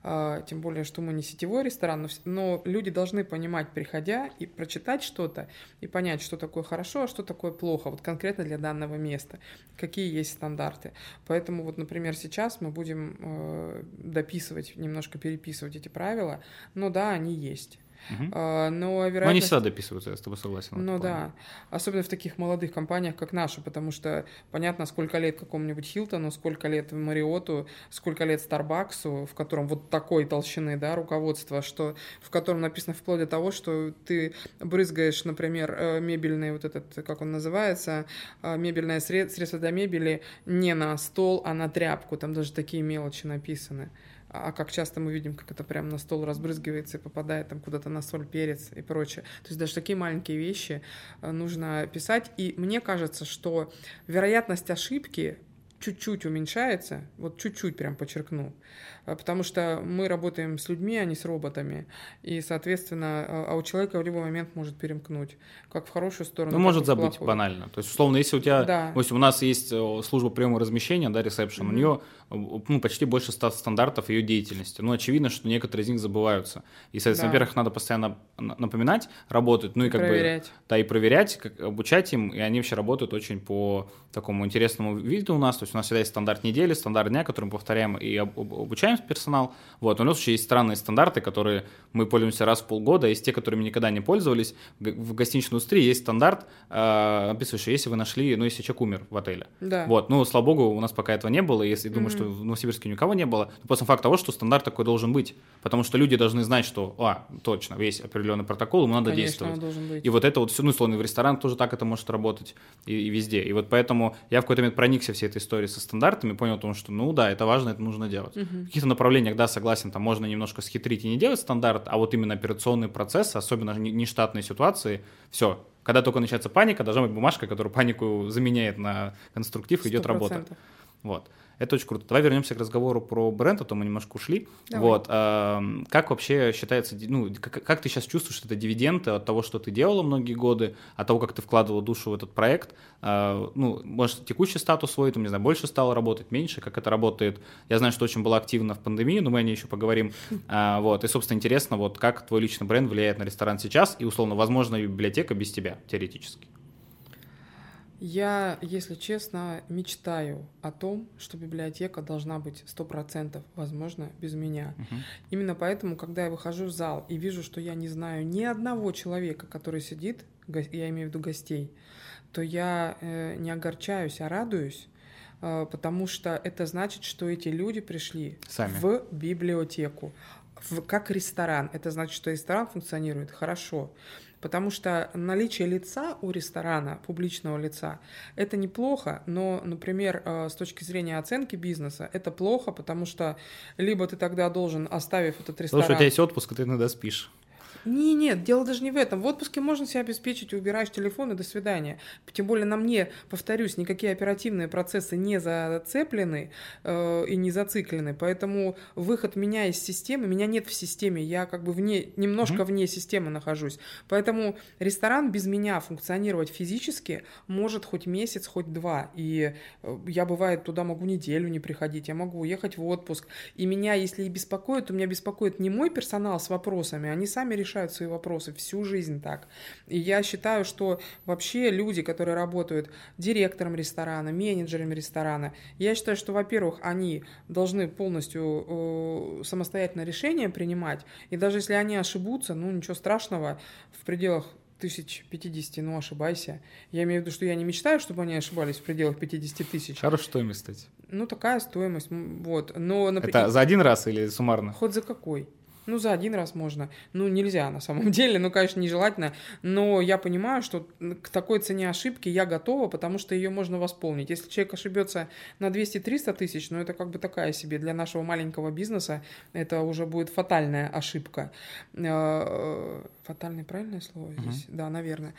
А, Тем более, что мы не сетевой ресторан, но, но люди должны понимать, приходя, и прочитать что-то, и понять, что такое хорошо, а что такое плохо, вот конкретно для данного места, какие есть стандарты. Поэтому вот, например, сейчас мы будем э, дописывать, немножко переписывать эти правила, но да, они есть. А, но Но они вероятность... всегда дописываются, я с тобой согласен. Ну да, особенно в таких молодых компаниях, как наша, потому что понятно, сколько лет какому-нибудь Хилтону, сколько лет Мариоту, сколько лет Старбаксу, в котором вот такой толщины, да, руководство, что в котором написано вплоть до того, что ты брызгаешь, например, э, мебельный вот этот, как он называется, э, мебельное сред- средство для мебели не на стол, а на тряпку, там даже такие мелочи написаны. А как часто мы видим, как это прям на стол разбрызгивается и попадает там куда-то на соль, перец и прочее. То есть даже такие маленькие вещи э, нужно писать. И мне кажется, что вероятность ошибки чуть-чуть уменьшается, вот чуть-чуть прям подчеркну, потому что мы работаем с людьми, а не с роботами, и, соответственно, э, а у человека в любой момент может перемкнуть, как в хорошую сторону, Ну, может забыть плохую. банально. То есть, условно, если у тебя, Да. то есть у нас есть э, служба приема размещения, да, ресепшн, у Мгм. нее ну, почти больше 100 стандартов ее деятельности. Ну, очевидно, что некоторые из них забываются. И, соответственно, Да. во-первых, надо постоянно напоминать, работать, ну и как бы Проверять. да, и проверять, как, обучать им, и они вообще работают очень по такому интересному виду у нас, то есть у нас всегда есть стандарт недели, стандарт дня, который мы повторяем и об- обучаем персонал, вот, но у нас еще есть странные стандарты, которые мы пользуемся раз в полгода, есть те, которыми никогда не пользовались, в гостиничной индустрии есть стандарт, э, описывающий, если вы нашли, ну, если человек умер в отеле, Да. вот, ну, слава богу, у нас пока этого не было, если думаю, Мгм. что в Новосибирске никого не было, то просто факт того, что стандарт такой должен быть, потому что люди должны знать, что, а, точно, есть определенный протокол, ему надо Конечно, действовать. должен быть. И вот это вот все, ну, условно, в ресторан тоже так это может работать и, и везде. И вот поэтому я в какой-то момент проникся всей этой историей со стандартами, понял о том, что, ну да, это важно, это нужно делать. Мгм. В каких-то направлениях, да, согласен, там можно немножко схитрить и не делать стандарт, а вот именно операционные процессы, особенно не- нештатные ситуации, все. Когда только начинается паника, должна быть бумажка, которая панику заменяет на конструктив, идет Сто работа. Вот. Это очень круто. Давай вернемся к разговору про бренд, а то мы немножко ушли. Давай. Вот. эм, Как вообще считается, ну, как, как ты сейчас чувствуешь это дивиденды от того, что ты делала многие годы, от того, как ты вкладывала душу в этот проект? Э, Ну, может, текущий статус свой, там, не знаю, больше стало работать, меньше, как это работает? Я знаю, что очень было активно в пандемии, но мы о ней еще поговорим. А, Вот. И, собственно, интересно, вот как твой личный бренд влияет на ресторан сейчас и, условно, возможно, библиотека без тебя, теоретически. Я, если честно, мечтаю о том, что библиотека должна быть 100%, возможно, без меня. Мгм. Именно поэтому, когда я выхожу в зал и вижу, что я не знаю ни одного человека, который сидит, я имею в виду гостей, то я э, не огорчаюсь, а радуюсь, э, потому что это значит, что эти люди пришли Сами. в библиотеку, в, как ресторан. Это значит, что ресторан функционирует хорошо. Потому что наличие лица у ресторана, публичного лица, это неплохо, но, например, э, с точки зрения оценки бизнеса, это плохо, потому что либо ты тогда должен, оставив этот ресторан... Слушай, у тебя есть отпуск, и ты иногда спишь. Не, нет, дело даже не в этом. В отпуске можно себя обеспечить, убираешь телефон и до свидания. Тем более на мне, повторюсь, никакие оперативные процессы не зацеплены э, и не зациклены, поэтому выход меня из системы, меня нет в системе, я как бы вне, немножко вне системы нахожусь. Поэтому ресторан без меня функционировать физически может хоть месяц, хоть два. И э, я, бывает, туда могу неделю не приходить, я могу уехать в отпуск. И меня, если и беспокоит, то меня беспокоит не мой персонал с вопросами, они сами решают свои вопросы всю жизнь так. И я считаю, что вообще люди, которые работают директором ресторана, менеджерами ресторана, я считаю, что, во-первых, они должны полностью э, самостоятельно решения принимать, и даже если они ошибутся, ну ничего страшного, в пределах тысяч 50, ну ошибайся. Я имею в виду, что я не мечтаю, чтобы они ошибались в пределах 50 тысяч. Хорошая стоимость, кстати. Ну, такая стоимость, вот. Но, например, Это за один раз или суммарно? Хоть за какой? Ну, за один раз можно. Ну, нельзя на самом деле, ну, конечно, нежелательно. Но я понимаю, что к такой цене ошибки я готова, потому что ее можно восполнить. Если человек ошибется на 200-300 тысяч, ну, это как бы такая себе для нашего маленького бизнеса, это уже будет фатальная ошибка. Э, Фатальное правильное слово здесь? Да, наверное.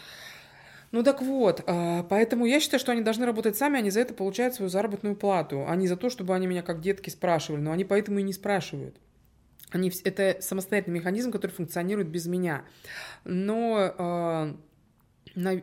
Ну так вот, а, поэтому я считаю, что они должны работать сами, они за это получают свою заработную плату, а не за то, чтобы они меня как детки спрашивали, но они поэтому и не спрашивают. Они, это самостоятельный механизм, который функционирует без меня. Но а,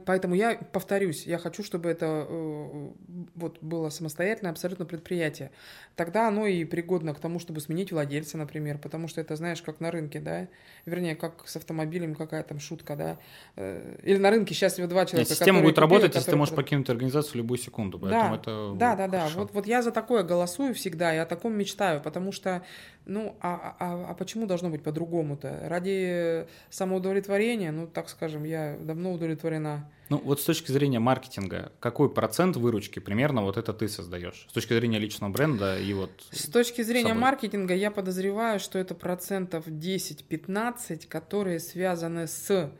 поэтому я повторюсь, я хочу, чтобы это э, вот было самостоятельное абсолютно предприятие. Тогда оно и пригодно к тому, чтобы сменить владельца, например, потому что это, знаешь, как на рынке, да, вернее, как с автомобилем, какая там шутка, да, Э, или на рынке счастливы два Нет, человека. система которые будет купили, работать, если ты которые можешь покинуть организацию в любую секунду. Поэтому это Да, будет да, да. хорошо. Вот, вот я за такое голосую всегда, я о таком мечтаю, потому что, ну, а, а, а почему должно быть по-другому-то? Ради самоудовлетворения, ну, так скажем, я давно удовлетворена. Ну, вот с точки зрения маркетинга, какой процент выручки примерно вот это ты создаешь? С точки зрения личного бренда и вот... С точки зрения собой. маркетинга я подозреваю, что это процентов 10-15, которые связаны с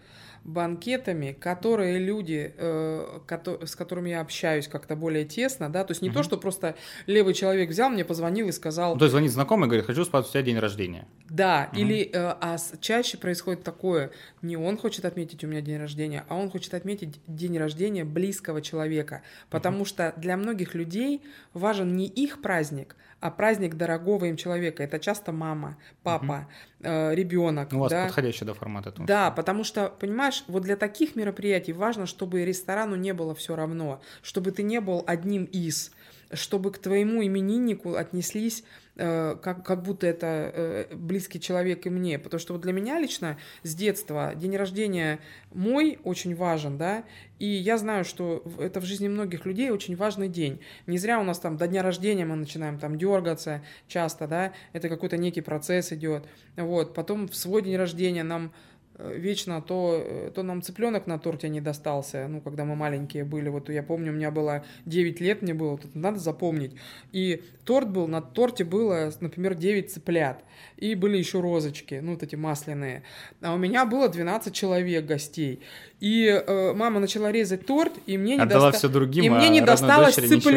банкетами, которые люди, э, кото- с которыми я общаюсь как-то более тесно, да, то есть не то, Мгм. что просто левый человек взял, мне позвонил и сказал, Ну, то есть звонит знакомый и говорит, хочу спать, у тебя день рождения. Да, Мгм. или э, а чаще происходит такое, не он хочет отметить у меня день рождения, а он хочет отметить день рождения близкого человека, потому что для многих людей важен не их праздник, а праздник дорогого им человека. Это часто мама, папа, ребенок. Ну, У вас да? подходящий, да, формат этого. Да, потому что, понимаешь, вот для таких мероприятий важно, чтобы ресторану не было все равно, чтобы ты не был одним из, чтобы к твоему имениннику отнеслись э, как, как будто это э, близкий человек и мне. Потому что вот для меня лично с детства день рождения мой очень важен, да, и я знаю, что это в жизни многих людей очень важный день. Не зря у нас там до дня рождения мы начинаем там дергаться часто, да, это какой-то некий процесс идет. Вот, потом в свой день рождения нам вечно то, э, то нам цыпленок на торте не достался, ну, когда мы маленькие были, вот я помню, у меня было 9 лет, мне было, это надо запомнить, и торт был, на торте было, например, 9 цыплят, и были еще розочки, ну, вот эти масляные, а у меня было 12 человек гостей, и э, мама начала резать торт, и мне не, доста- все другим, и мне а не родной досталось дочери ничего.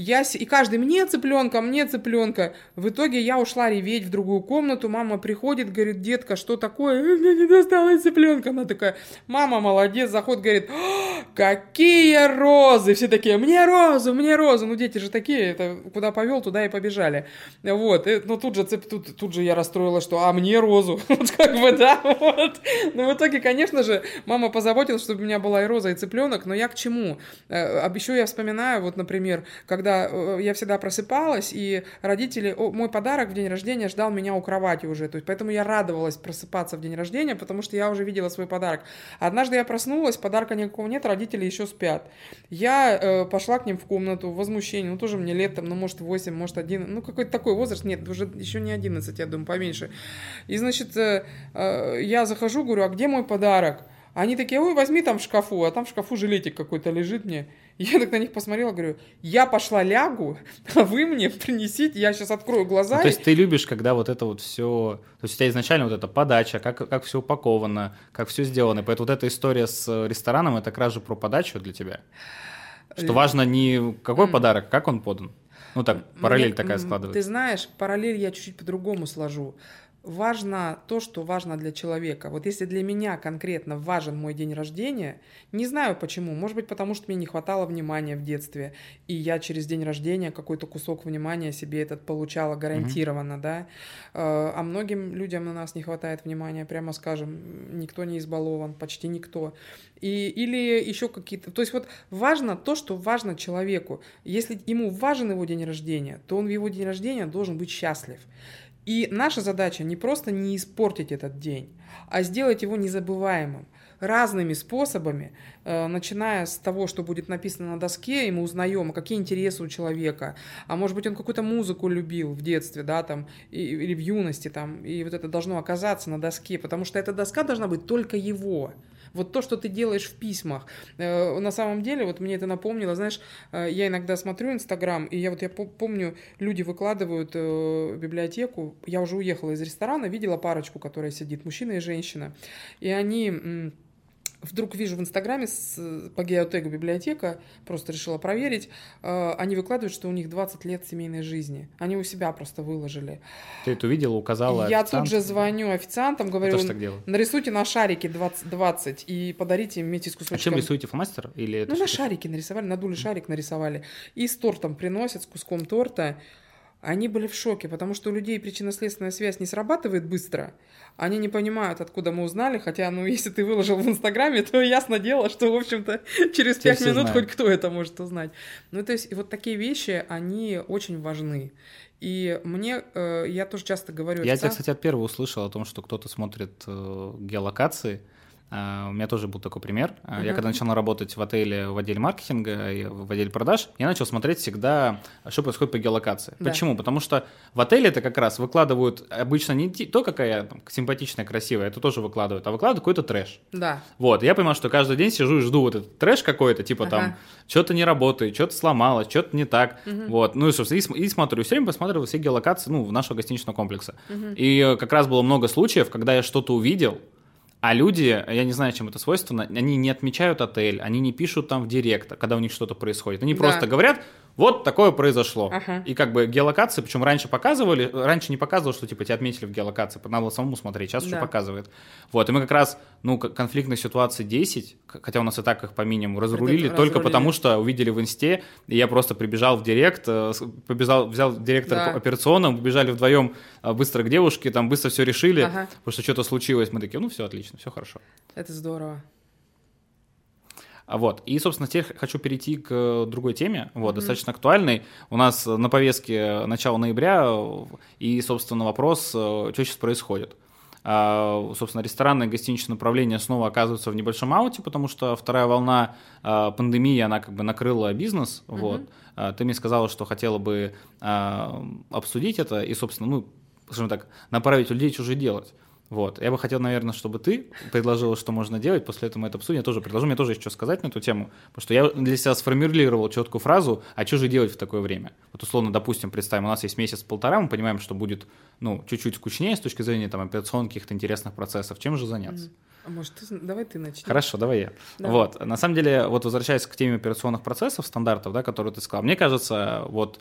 Я, и каждый мне цыпленка, мне цыпленка. В итоге я ушла реветь в другую комнату. Мама приходит, говорит, детка, что такое? «Э, Мне не досталось цыпленка. Она такая, мама молодец, заходит, говорит, «А, какие розы. Все такие, мне розу, мне розу. Ну, дети же такие, это куда повел, туда и побежали. Вот, и, ну, тут же, тут, тут же я расстроила, что, а мне розу. Вот как бы, да, вот. Но в итоге, конечно же, мама позаботилась, чтобы у меня была и роза, и цыпленок. Но я к чему? Э, Еще я вспоминаю, вот, например, когда э, я всегда просыпалась, и родители, о, мой подарок в день рождения ждал меня у кровати уже, то есть поэтому я радовалась просыпаться в день рождения, потому что я уже видела свой подарок. Однажды я проснулась, подарка никакого нет, родители еще спят. Я э, пошла к ним в комнату, возмущение, ну тоже мне лет там, ну может 8, может 1, ну какой-то такой возраст, нет, уже еще не 11, я думаю, поменьше. И значит, э, э, я захожу, говорю, а где мой подарок? Они такие, ой, возьми там в шкафу, а там в шкафу жилетик какой-то лежит мне. Я так на них посмотрела, говорю, я пошла лягу, а вы мне принесите, я сейчас открою глаза. Ну, то есть ты любишь, когда вот это вот все, то есть у тебя изначально вот эта подача, как, как все упаковано, как все сделано, поэтому вот эта история с рестораном, это как раз же про подачу для тебя. Что важно не какой подарок, как он подан. Ну так, параллель Мне, такая складывается. Ты знаешь, параллель я чуть-чуть по-другому сложу важно то, что важно для человека. Вот если для меня конкретно важен мой день рождения, не знаю почему, может быть потому, что мне не хватало внимания в детстве, и я через день рождения какой-то кусок внимания себе этот получала гарантированно, mm-hmm. да, э, а многим людям на нас не хватает внимания, прямо скажем, никто не избалован, почти никто. И, или еще какие-то... То есть вот важно то, что важно человеку. Если ему важен его день рождения, то он в его день рождения должен быть счастлив. И наша задача не просто не испортить этот день, а сделать его незабываемым. Разными способами, э, начиная с того, что будет написано на доске, и мы узнаем, какие интересы у человека, а может быть он какую-то музыку любил в детстве, да, там, или в юности, там, и вот это должно оказаться на доске, потому что эта доска должна быть только его. Вот то, что ты делаешь в письмах. Э, на самом деле, вот мне это напомнило, знаешь, э, я иногда смотрю Инстаграм, и я вот я помню, люди выкладывают э, библиотеку, я уже уехала из ресторана, видела парочку, которая сидит, мужчина и женщина, и они вдруг вижу в Инстаграме с, по геотегу библиотека, просто решила проверить, э, они выкладывают, что у них 20 лет семейной жизни. Они у себя просто выложили. Ты это увидела, указала Я тут же звоню официантам, говорю, нарисуйте на шарике 20, 20 и подарите им вместе с кусочком. А чем рисуете, фломастер? Или ну, на шарике нарисовали, надули шарик, нарисовали. И с тортом приносят, с куском торта. Они были в шоке, потому что у людей причинно-следственная связь не срабатывает быстро. Они не понимают, откуда мы узнали, хотя, ну, если ты выложил в Инстаграме, то ясно дело, что, в общем-то, через пять минут знают. хоть кто это может узнать. Ну, то есть, и вот такие вещи, они очень важны. И мне, э, я тоже часто говорю... Я тебя, кстати, от первого услышал о том, что кто-то смотрит э, геолокации, а, у меня тоже был такой пример. Uh-huh. Я когда начал работать в отеле, в отделе маркетинга и в отделе продаж, я начал смотреть всегда, что происходит по геолокации. Да. Почему? Потому что в отеле это как раз выкладывают обычно не то, какая там, симпатичная, красивая, это тоже выкладывают, а выкладывают какой-то трэш. Да. Вот, я понимал, что каждый день сижу и жду вот этот трэш какой-то, типа uh-huh. там, что-то не работает, что-то сломалось, что-то не так. Uh-huh. Вот, ну и, собственно, и, и смотрю, все время посматривал все геолокации, ну, нашего гостиничного комплекса. Uh-huh. И как раз было много случаев, когда я что-то увидел, а люди, я не знаю, чем это свойственно, они не отмечают отель, они не пишут там в директ, когда у них что-то происходит. Они да. просто говорят, вот такое произошло. Ага. И как бы геолокации, причем раньше показывали, раньше не показывал, что типа тебя отметили в геолокации, надо было самому смотреть, сейчас да. уже показывает. Вот, и мы как раз, ну, конфликтной ситуации 10, хотя у нас и так их по минимуму разрулили, Это только разрулили. потому что увидели в инсте, и я просто прибежал в директ, э, побежал, взял директора да. операционным, побежали вдвоем э, быстро к девушке, там быстро все решили, ага. потому что что-то случилось, мы такие, ну все отлично, все хорошо. Это здорово. А вот. И, собственно, теперь хочу перейти к другой теме, вот, mm-hmm. достаточно актуальной. У нас на повестке начало ноября, и, собственно, вопрос, что сейчас происходит. А, собственно, ресторанное и гостиничное направление снова оказывается в небольшом ауте, потому что вторая волна а, пандемии, она как бы накрыла бизнес. Mm-hmm. Вот. А, ты мне сказала, что хотела бы обсудить это и, собственно, ну, скажем так, направить людей, что же делать. Вот. Я бы хотел, наверное, чтобы ты предложила, что можно делать. После этого мы это обсудим. Я тоже предложу. Мне тоже что сказать на эту тему. Потому что я для себя сформулировал четкую фразу, а что же делать в такое время? Вот условно, допустим, представим, у нас есть месяц-полтора, мы понимаем, что будет ну, чуть-чуть скучнее с точки зрения там, операционных каких-то интересных процессов. Чем же заняться? А может, ты, давай ты начнешь. Хорошо, давай я. Давай. Вот. На самом деле, вот возвращаясь к теме операционных процессов, стандартов, да, которые ты сказал, мне кажется, вот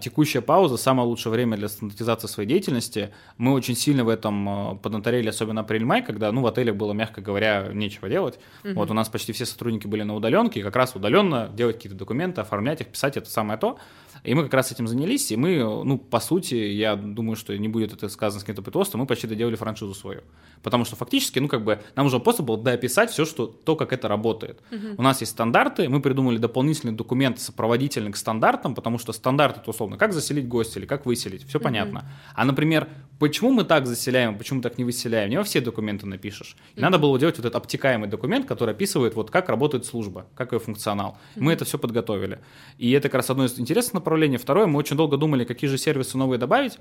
текущая пауза – самое лучшее время для стандартизации своей деятельности. Мы очень сильно в этом а, поднаторели, особенно апрель-май, когда ну, в отеле было, мягко говоря, нечего делать. Угу. Вот у нас почти все сотрудники были на удаленке, и как раз удаленно делать какие-то документы, оформлять их, писать – это самое то. И мы как раз этим занялись, и мы, ну, по сути, я думаю, что не будет это сказано с каким-то предпосылом, мы почти доделали франшизу свою. Потому что фактически, ну, как бы, нам уже просто было дописать все, что, то, как это работает. Угу. У нас есть стандарты, мы придумали дополнительные документы сопроводительные к стандартам, потому что стандарты условно, как заселить гостя или как выселить, все понятно. А, например, почему мы так заселяем, почему так не выселяем, не во все документы напишешь. И надо было делать вот этот обтекаемый документ, который описывает, вот как работает служба, как ее функционал. Мы это все подготовили. И это как раз одно из интересных направлений. Второе, мы очень долго думали, какие же сервисы новые добавить.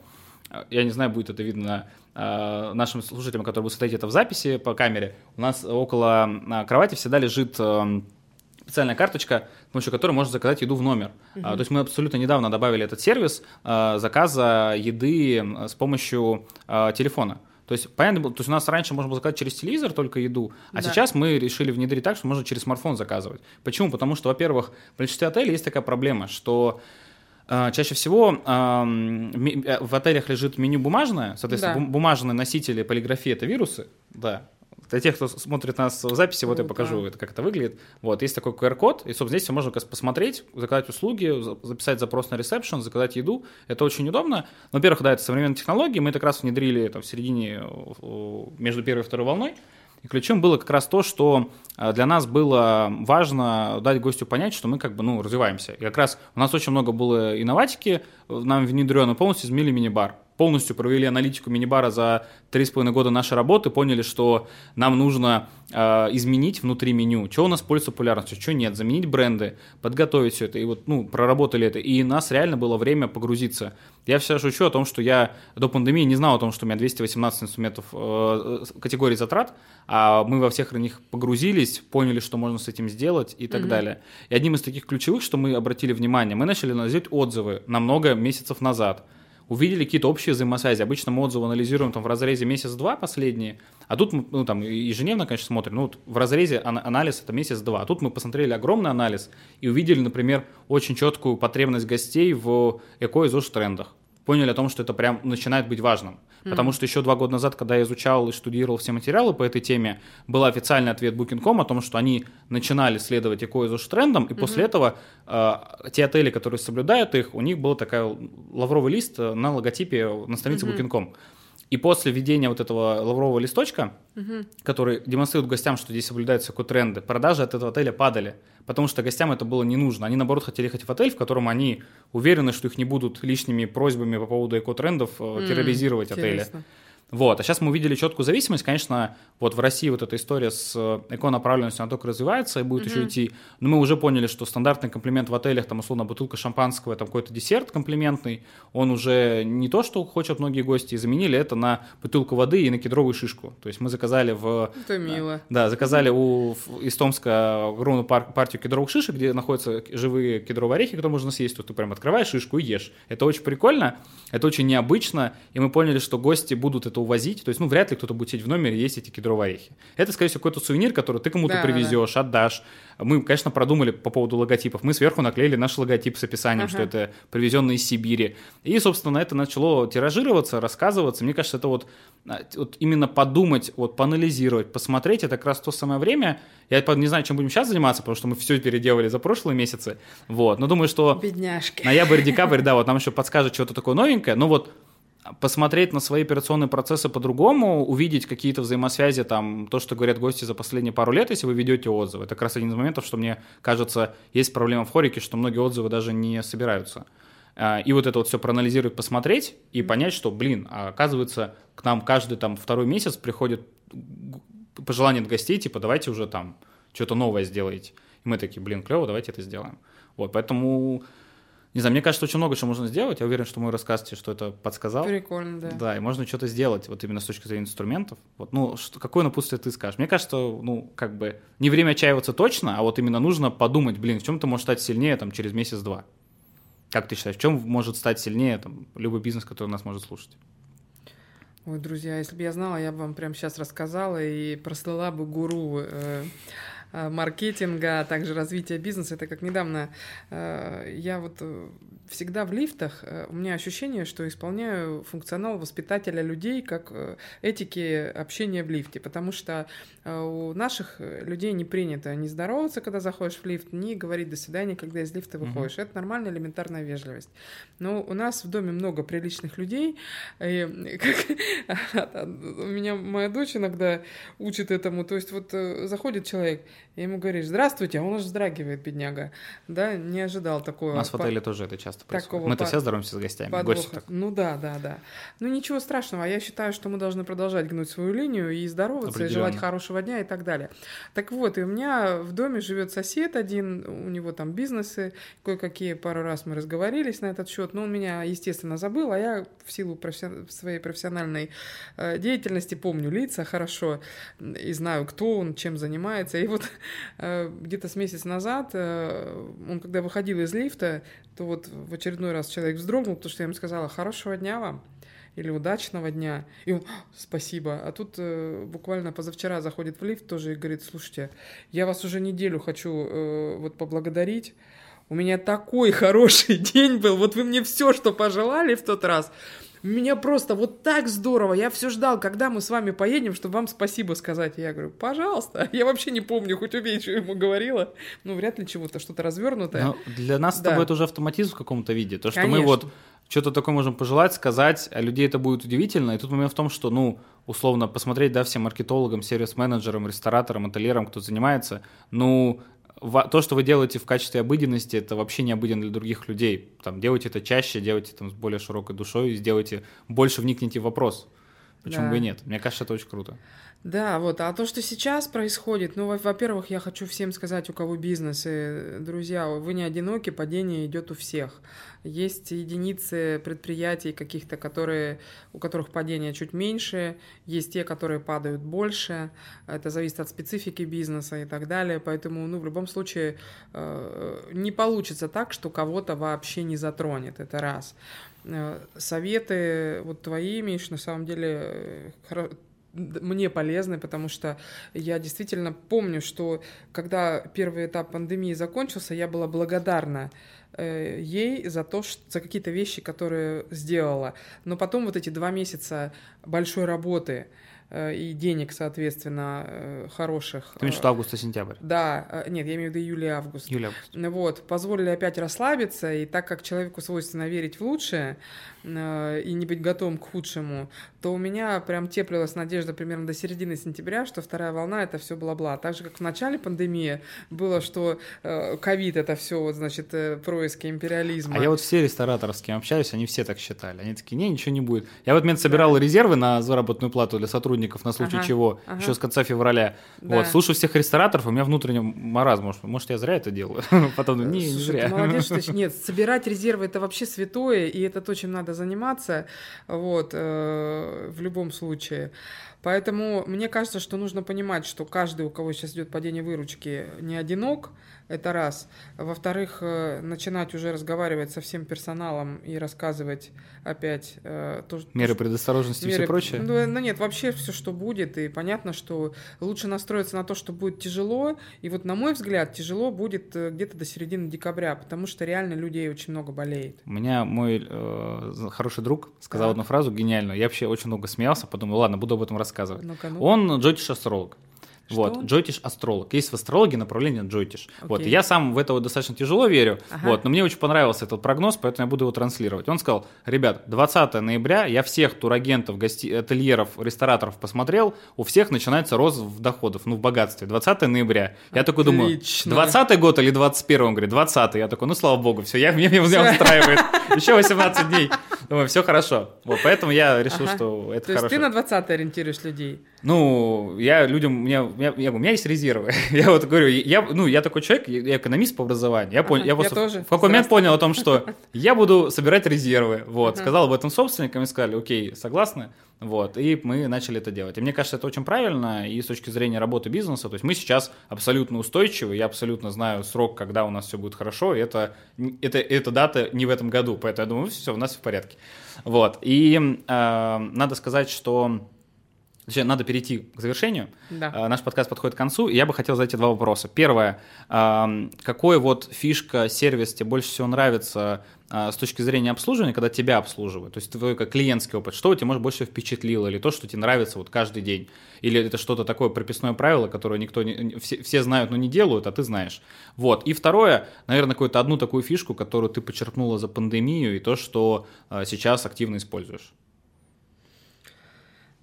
Я не знаю, будет это видно э, нашим слушателям, которые будут смотреть это в записи по камере. У нас около кровати всегда лежит э, специальная карточка, с помощью которой можно заказать еду в номер. Uh-huh. То есть мы абсолютно недавно добавили этот сервис а, заказа еды с помощью а, телефона. То есть, понятно было, то есть у нас раньше можно было заказать через телевизор только еду, а да. сейчас мы решили внедрить так, что можно через смартфон заказывать. Почему? Потому что, во-первых, в большинстве отелей есть такая проблема, что чаще всего э, в отелях лежит меню бумажное, соответственно, да. бумажные носители полиграфии это вирусы, да, для тех, кто смотрит нас в записи, вот я покажу, это, как это выглядит. Вот, есть такой QR-код, и, собственно, здесь все можно посмотреть, заказать услуги, записать запрос на ресепшн, заказать еду. Это очень удобно. Во-первых, да, это современные технологии, мы это как раз внедрили это в середине, между первой и второй волной. И ключом было как раз то, что э, для нас было важно дать гостю понять, что мы как бы, ну, развиваемся. И как раз у нас очень много было инноватики, нам внедрено, полностью изменили мини-бар полностью провели аналитику мини-бара за 3,5 года нашей работы, поняли, что нам нужно э, изменить внутри меню, что у нас пользуется популярностью, что нет, заменить бренды, подготовить все это, и вот, ну, проработали это, и у нас реально было время погрузиться. Я всегда шучу о том, что я до пандемии не знал о том, что у меня 218 инструментов э, категории затрат, а мы во всех них погрузились, поняли, что можно с этим сделать и так mm-hmm. далее. И одним из таких ключевых, что мы обратили внимание, мы начали анализировать отзывы на много месяцев назад – увидели какие-то общие взаимосвязи. Обычно мы отзывы анализируем там в разрезе месяц-два последние, а тут мы ну, там ежедневно, конечно, смотрим. Ну, вот в разрезе анализ это месяц-два. А тут мы посмотрели огромный анализ и увидели, например, очень четкую потребность гостей в эко и трендах поняли о том, что это прям начинает быть важным. Mm-hmm. Потому что еще два года назад, когда я изучал и штудировал все материалы по этой теме, был официальный ответ Booking.com о том, что они начинали следовать эко трендам, и mm-hmm. после этого э, те отели, которые соблюдают их, у них был такой лавровый лист на логотипе на странице mm-hmm. Booking.com. И после введения вот этого лаврового листочка, угу. который демонстрирует гостям, что здесь соблюдаются эко-тренды, продажи от этого отеля падали, потому что гостям это было не нужно. Они, наоборот, хотели ехать в отель, в котором они уверены, что их не будут лишними просьбами по поводу эко-трендов mm, терроризировать интересно. отели. Вот. А сейчас мы увидели четкую зависимость. Конечно, вот в России вот эта история с э, эко-направленностью, она только развивается и будет mm-hmm. еще идти. Но мы уже поняли, что стандартный комплимент в отелях, там, условно, бутылка шампанского, там какой-то десерт комплиментный, он уже не то, что хотят многие гости, и заменили это на бутылку воды и на кедровую шишку. То есть мы заказали в... Это мило. Да, заказали у из Томска огромную пар- партию кедровых шишек, где находятся живые кедровые орехи, которые можно съесть. Тут ты прям открываешь шишку и ешь. Это очень прикольно, это очень необычно, и мы поняли, что гости будут это увозить. То есть, ну, вряд ли кто-то будет сидеть в номере и есть эти кедровые орехи. Это, скорее всего, какой-то сувенир, который ты кому-то да, привезешь, да. отдашь. Мы, конечно, продумали по поводу логотипов. Мы сверху наклеили наш логотип с описанием, ага. что это привезенный из Сибири. И, собственно, это начало тиражироваться, рассказываться. Мне кажется, это вот, а, вот именно подумать, вот поанализировать, посмотреть, это как раз то самое время. Я не знаю, чем будем сейчас заниматься, потому что мы все переделали за прошлые месяцы. Вот. Но думаю, что Бедняжки. ноябрь, декабрь, да, вот нам еще подскажет что-то такое новенькое. Но вот посмотреть на свои операционные процессы по-другому, увидеть какие-то взаимосвязи, там, то, что говорят гости за последние пару лет, если вы ведете отзывы. Это как раз один из моментов, что мне кажется, есть проблема в хорике, что многие отзывы даже не собираются. А, и вот это вот все проанализировать, посмотреть и понять, что, блин, а оказывается, к нам каждый там второй месяц приходит пожелание от гостей, типа, давайте уже там что-то новое сделаете. И мы такие, блин, клево, давайте это сделаем. Вот, поэтому не знаю, мне кажется, очень много чего можно сделать. Я уверен, что мой рассказ тебе что это подсказал. Прикольно, да. Да, и можно что-то сделать, вот именно с точки зрения инструментов. Вот, ну, что, какое напутствие ты скажешь? Мне кажется, ну, как бы, не время отчаиваться точно, а вот именно нужно подумать, блин, в чем ты можешь стать сильнее там через месяц-два. Как ты считаешь, в чем может стать сильнее там, любой бизнес, который нас может слушать? Ой, друзья, если бы я знала, я бы вам прямо сейчас рассказала и прослала бы гуру Э, маркетинга, а также развития бизнеса. Это как недавно э, я вот э, всегда в лифтах, у меня ощущение, что исполняю функционал воспитателя людей как этики общения в лифте, потому что у наших людей не принято не здороваться, когда заходишь в лифт, не говорить до свидания, когда из лифта выходишь. Mm-hmm. Это нормальная элементарная вежливость. Но у нас в доме много приличных людей. И как, у меня моя дочь иногда учит этому. То есть вот заходит человек – И ему говоришь, здравствуйте, а он аж вздрагивает, бедняга. Да, не ожидал такого. У нас в отеле тоже это часто происходит. Мы-то все здороваемся с гостями. Гости так. Ну да, да, да. Ну ничего страшного. Я считаю, что мы должны продолжать гнуть свою линию и здороваться, и желать хорошего дня и так далее. Так вот, и у меня в доме живет сосед один, у него там бизнесы, кое-какие пару раз мы разговорились на этот счет, но он меня, естественно, забыл, а я в силу профессион... своей профессиональной э, деятельности помню лица хорошо и знаю, кто он, чем занимается. И вот где-то с месяц назад, э, он когда выходил из лифта, то вот в очередной раз человек вздрогнул, потому что я ему сказала «хорошего дня вам» или удачного дня. И он, спасибо. А тут э, буквально позавчера заходит в лифт тоже и говорит, слушайте, я вас уже неделю хочу э, вот поблагодарить. У меня такой хороший день был. Вот вы мне все, что пожелали в тот раз. Меня просто вот так здорово. Я все ждал, когда мы с вами поедем, чтобы вам спасибо сказать. я говорю, пожалуйста. Я вообще не помню, хоть убей, что ему говорила. Ну, вряд ли чего-то, что-то развернутое. Но для нас да. с тобой это уже автоматизм в каком-то виде. То, что Конечно. мы вот что-то такое можем пожелать, сказать, а людей это будет удивительно. И тут момент в том, что, ну, условно, посмотреть, да, всем маркетологам, сервис-менеджерам, рестораторам, ательерам, кто занимается, ну, то, что вы делаете в качестве обыденности, это вообще не обыденно для других людей. Там, делайте это чаще, делайте там с более широкой душой, сделайте больше вникните в вопрос. Почему да. бы и нет? Мне кажется, это очень круто. Да, вот. А то, что сейчас происходит, ну, во-первых, я хочу всем сказать, у кого бизнесы, друзья, вы не одиноки, падение идет у всех. Есть единицы предприятий каких-то, которые, у которых падение чуть меньше, есть те, которые падают больше. Это зависит от специфики бизнеса и так далее. Поэтому, ну, в любом случае, э, не получится так, что кого-то вообще не затронет. Это раз э, советы вот твои, Миш, на самом деле э, мне полезны, потому что я действительно помню, что когда первый этап пандемии закончился, я была благодарна э, ей за то, что, за какие-то вещи, которые сделала. Но потом вот эти два месяца большой работы, Э, и денег, соответственно, э, хороших. Ты имеешь в виду август-сентябрь? Да, нет, я имею в виду июль и август. Июль август. Вот, позволили опять расслабиться, и так как человеку свойственно верить в лучшее и не быть готовым к худшему, то у меня прям теплилась надежда примерно до середины сентября, что вторая волна это все бла-бла. Так же, как в начале пандемии было, что ковид это все, вот, значит, происки империализма. А я вот все рестораторы, с кем общаюсь, они все так считали. Они такие, не, ничего не будет. Я в этот момент собирал да. резервы на заработную плату для сотрудников сотрудников на случай ага, чего, ага. еще с конца февраля. Да. Вот, слушаю всех рестораторов, у меня внутренний маразм, может, может я зря это делаю? Потом, не, не зря. молодец, что нет, собирать резервы это вообще святое, и это то, чем надо заниматься, вот, э, в любом случае. Поэтому мне кажется, что нужно понимать, что каждый, у кого сейчас идет падение выручки, не одинок, это раз. Во-вторых, э, начинать уже разговаривать со всем персоналом и рассказывать опять э, то, меры то, предосторожности меры, и все прочее. Ну, ну нет, вообще все, что будет, и понятно, что лучше настроиться на то, что будет тяжело. И вот на мой взгляд, тяжело будет э, где-то до середины декабря, потому что реально людей очень много болеет. У меня мой э, хороший друг сказал да. одну фразу гениальную. Я вообще очень много смеялся, подумал, ладно, буду об этом рассказывать. Ну ну Он джотиш-астролог. Вот, Джойтиш астролог. Есть в астрологии направление Джойтиш. Okay. Вот, я сам в это вот достаточно тяжело верю, ага. вот, но мне очень понравился этот прогноз, поэтому я буду его транслировать. Он сказал, ребят, 20 ноября я всех турагентов, гости... ательеров, рестораторов посмотрел, у всех начинается рост в доходов, ну, в богатстве. 20 ноября. Я Отлично. такой думаю, 20 год или 21 Он говорит, 20 Я такой, ну, слава богу, все, я, меня, меня устраивает. Еще 18 дней. Думаю, все хорошо. Вот, поэтому я решил, ага. что это То хорошо. То есть ты на 20 ориентируешь людей? Ну, я людям, у меня, у меня, у меня есть резервы. я вот говорю, я, ну, я такой человек, я экономист по образованию. Я, понял, я, я тоже. в какой момент понял о том, что я буду собирать резервы. Вот, сказал об этом собственникам и сказали, окей, согласны. Вот, и мы начали это делать. И мне кажется, это очень правильно и с точки зрения работы бизнеса. То есть мы сейчас абсолютно устойчивы, я абсолютно знаю срок, когда у нас все будет хорошо, и это, это, эта дата не в этом году, поэтому я думаю, все, у нас все в порядке. Вот, и э, надо сказать, что Точнее, надо перейти к завершению. Да. Uh, наш подкаст подходит к концу, и я бы хотел задать два вопроса. Первое. Uh, какой вот фишка, сервис тебе больше всего нравится uh, с точки зрения обслуживания, когда тебя обслуживают? То есть твой как клиентский опыт. Что у тебя, может, больше впечатлило? Или то, что тебе нравится вот каждый день? Или это что-то такое прописное правило, которое никто не, все, все знают, но не делают, а ты знаешь? Вот. И второе, наверное, какую-то одну такую фишку, которую ты почерпнула за пандемию, и то, что сейчас активно используешь.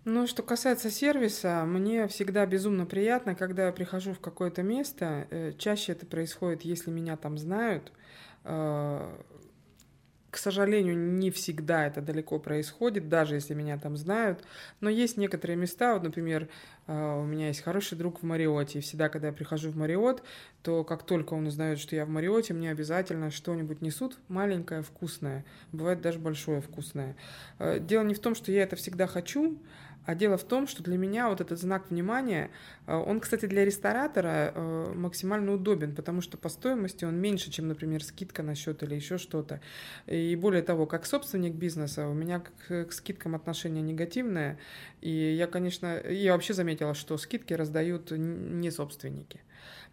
Ну, что касается сервиса, мне всегда безумно приятно, когда я прихожу в какое-то место. Э, чаще это происходит, если меня там знают. Э, к сожалению, не всегда это далеко происходит, даже если меня там знают. Но есть некоторые места, вот, например, э, у меня есть хороший друг в Мариоте, и всегда, когда я прихожу в Мариот, то как только он узнает, что я в Мариоте, мне обязательно что-нибудь несут маленькое, вкусное. Бывает даже большое вкусное. Дело не в том, что я это всегда хочу, а дело в том, что для меня вот этот знак внимания, э, он, кстати, для ресторатора э, максимально удобен, потому что по стоимости он меньше, чем, например, скидка на счет или еще что-то. И более того, как собственник бизнеса, у меня к, скидкам отношение негативное. И я, конечно, я вообще заметила, что скидки раздают не собственники.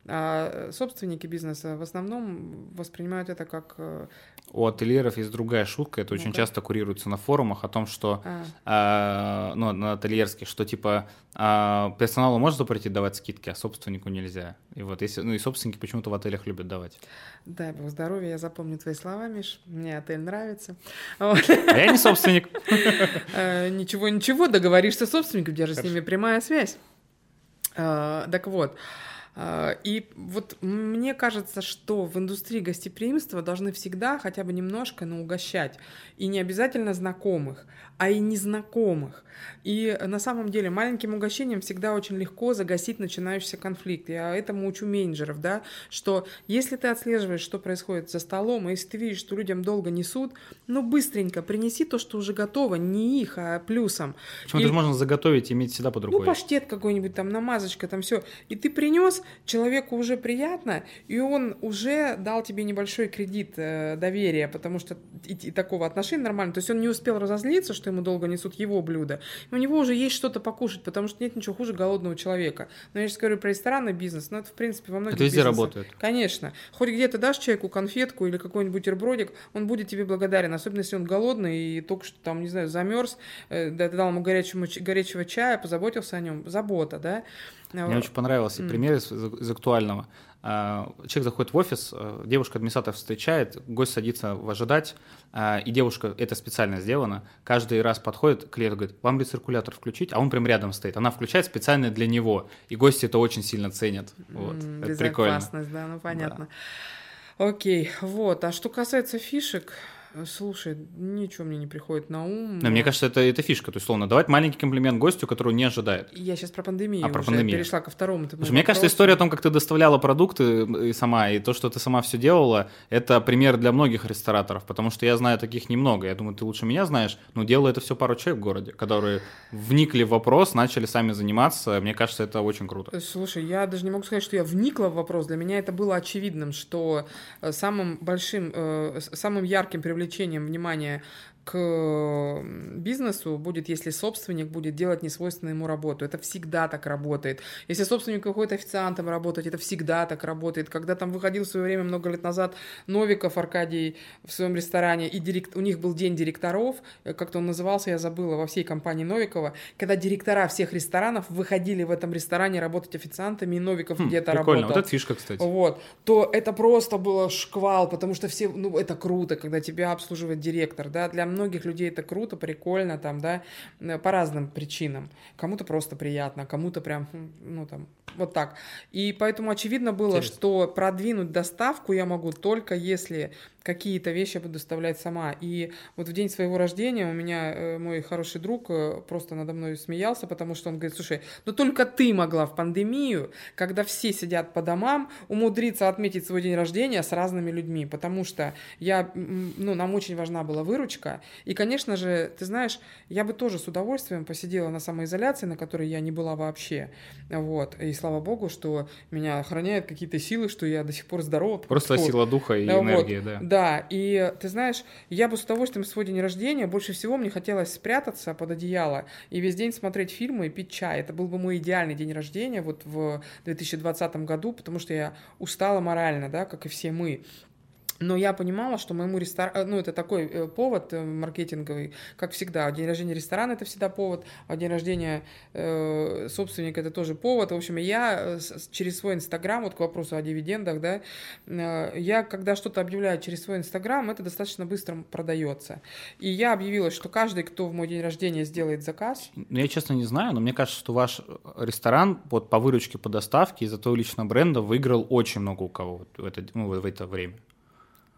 А собственники бизнеса в основном воспринимают это как э, у ательеров есть другая шутка, это ну очень часто курируется на форумах о том, что, а. э, ну, на ательерских, что типа э, персоналу можно запретить давать скидки, а собственнику нельзя. И вот если, ну и собственники почему-то в отелях любят давать. Дай бог здоровья, я запомню твои слова, Миш, мне отель нравится. А я не собственник. Э, ничего, ничего, договоришься с собственником, держи с ними прямая связь. Э, так вот, а, и вот мне кажется, что в индустрии гостеприимства должны всегда хотя бы немножко, но угощать. И не обязательно знакомых, а и незнакомых. И на самом деле маленьким угощением всегда очень легко загасить начинающийся конфликт. Я этому учу менеджеров, да, что если ты отслеживаешь, что происходит за столом, и если ты видишь, что людям долго несут, ну быстренько принеси то, что уже готово, не их, а плюсом. Почему и... же можно заготовить и иметь всегда под рукой? Ну, паштет какой-нибудь, там, намазочка, там все. И ты принес, человеку уже приятно, и он уже дал тебе небольшой кредит э, доверия, потому что и, и такого отношения нормально. То есть он не успел разозлиться, что ему долго несут его блюдо у него уже есть что-то покушать, потому что нет ничего хуже голодного человека. Но я сейчас говорю про ресторанный бизнес, но это, в принципе, во многих Это везде бизнесах. работает. Конечно. Хоть где-то дашь человеку конфетку или какой-нибудь бутербродик, он будет тебе благодарен, особенно если он голодный и только что там, не знаю, замерз, э, дал ему горячему, горячего чая, позаботился о нем. Забота, да? Мне очень понравился mm. пример из, из актуального. А, человек заходит в офис, э, девушка-администратор встречает, гость садится в ожидать, а, и девушка, это специально сделано, каждый раз подходит, клиент говорит, вам рециркулятор включить, а он прям рядом стоит. Она включает специально для него, и гости это очень сильно ценят. Вот. Mm, это прикольно. да, ну понятно. Да. Окей, вот. А что касается фишек, Слушай, ничего мне не приходит на ум. Но, но... мне кажется, это, это фишка. То есть, словно, давать маленький комплимент гостю, которого не ожидает. Я сейчас про пандемию а, про пандемию. перешла ко второму. Слушай, мне кажется, история о том, как ты доставляла продукты и сама, и то, что ты сама все делала, это пример для многих рестораторов, потому что я знаю таких немного. Я думаю, ты лучше меня знаешь, но делала это все пару человек в городе, которые вникли в вопрос, начали сами заниматься. Мне кажется, это очень круто. Слушай, я даже не могу сказать, что я вникла в вопрос. Для меня это было очевидным, что э, самым большим, э, самым ярким привлечением привлечением внимания к бизнесу будет, если собственник будет делать несвойственную ему работу. Это всегда так работает. Если собственник какой-то официантом работать, это всегда так работает. Когда там выходил в свое время много лет назад Новиков Аркадий в своем ресторане, и директ... у них был день директоров, э, как-то он назывался, я забыла, во всей компании Новикова, когда директора всех ресторанов выходили в этом ресторане работать официантами, и Новиков хм, где-то работал. вот это фишка, кстати. Вот. То это просто было шквал, потому что все, ну, это круто, когда тебя обслуживает директор, да, для многих людей это круто, прикольно, там, да, э, по разным причинам. Кому-то просто приятно, кому-то прям, ну, там, вот так. И поэтому очевидно было, Интересно. что продвинуть доставку я могу только если какие-то вещи я буду доставлять сама. И вот в день своего рождения у меня э, мой хороший друг э, просто надо мной смеялся, потому что он говорит, слушай, ну только ты могла в пандемию, когда все сидят по домам, умудриться отметить свой день рождения с разными людьми, потому что я, ну, нам очень важна была выручка. И, конечно же, ты знаешь, я бы тоже с удовольствием посидела на самоизоляции, на которой я не была вообще. Вот. И слава богу, что меня охраняют какие-то силы, что я до сих пор здорова. Просто сила духа и энергия, да. Да, и ты знаешь, я бы с удовольствием в свой день рождения, больше всего мне хотелось спрятаться под одеяло и весь день смотреть фильмы и пить чай. Это был бы мой идеальный день рождения вот в 2020 году, потому что я устала морально, да, как и все мы. Но я понимала, что моему ресторану, ну, это такой э, повод э, маркетинговый, как всегда. День рождения ресторана – это всегда повод, а день рождения э, собственника – это тоже повод. В общем, я через свой Инстаграм, вот к вопросу о дивидендах, да, э, я, когда что-то объявляю через свой Инстаграм, это достаточно быстро продается. И я объявила, что каждый, кто в мой день рождения сделает заказ… Ну, я, честно, не знаю, но мне кажется, что ваш ресторан вот по выручке по доставке из-за твоего личного бренда выиграл очень много у кого в это, ну, в это время.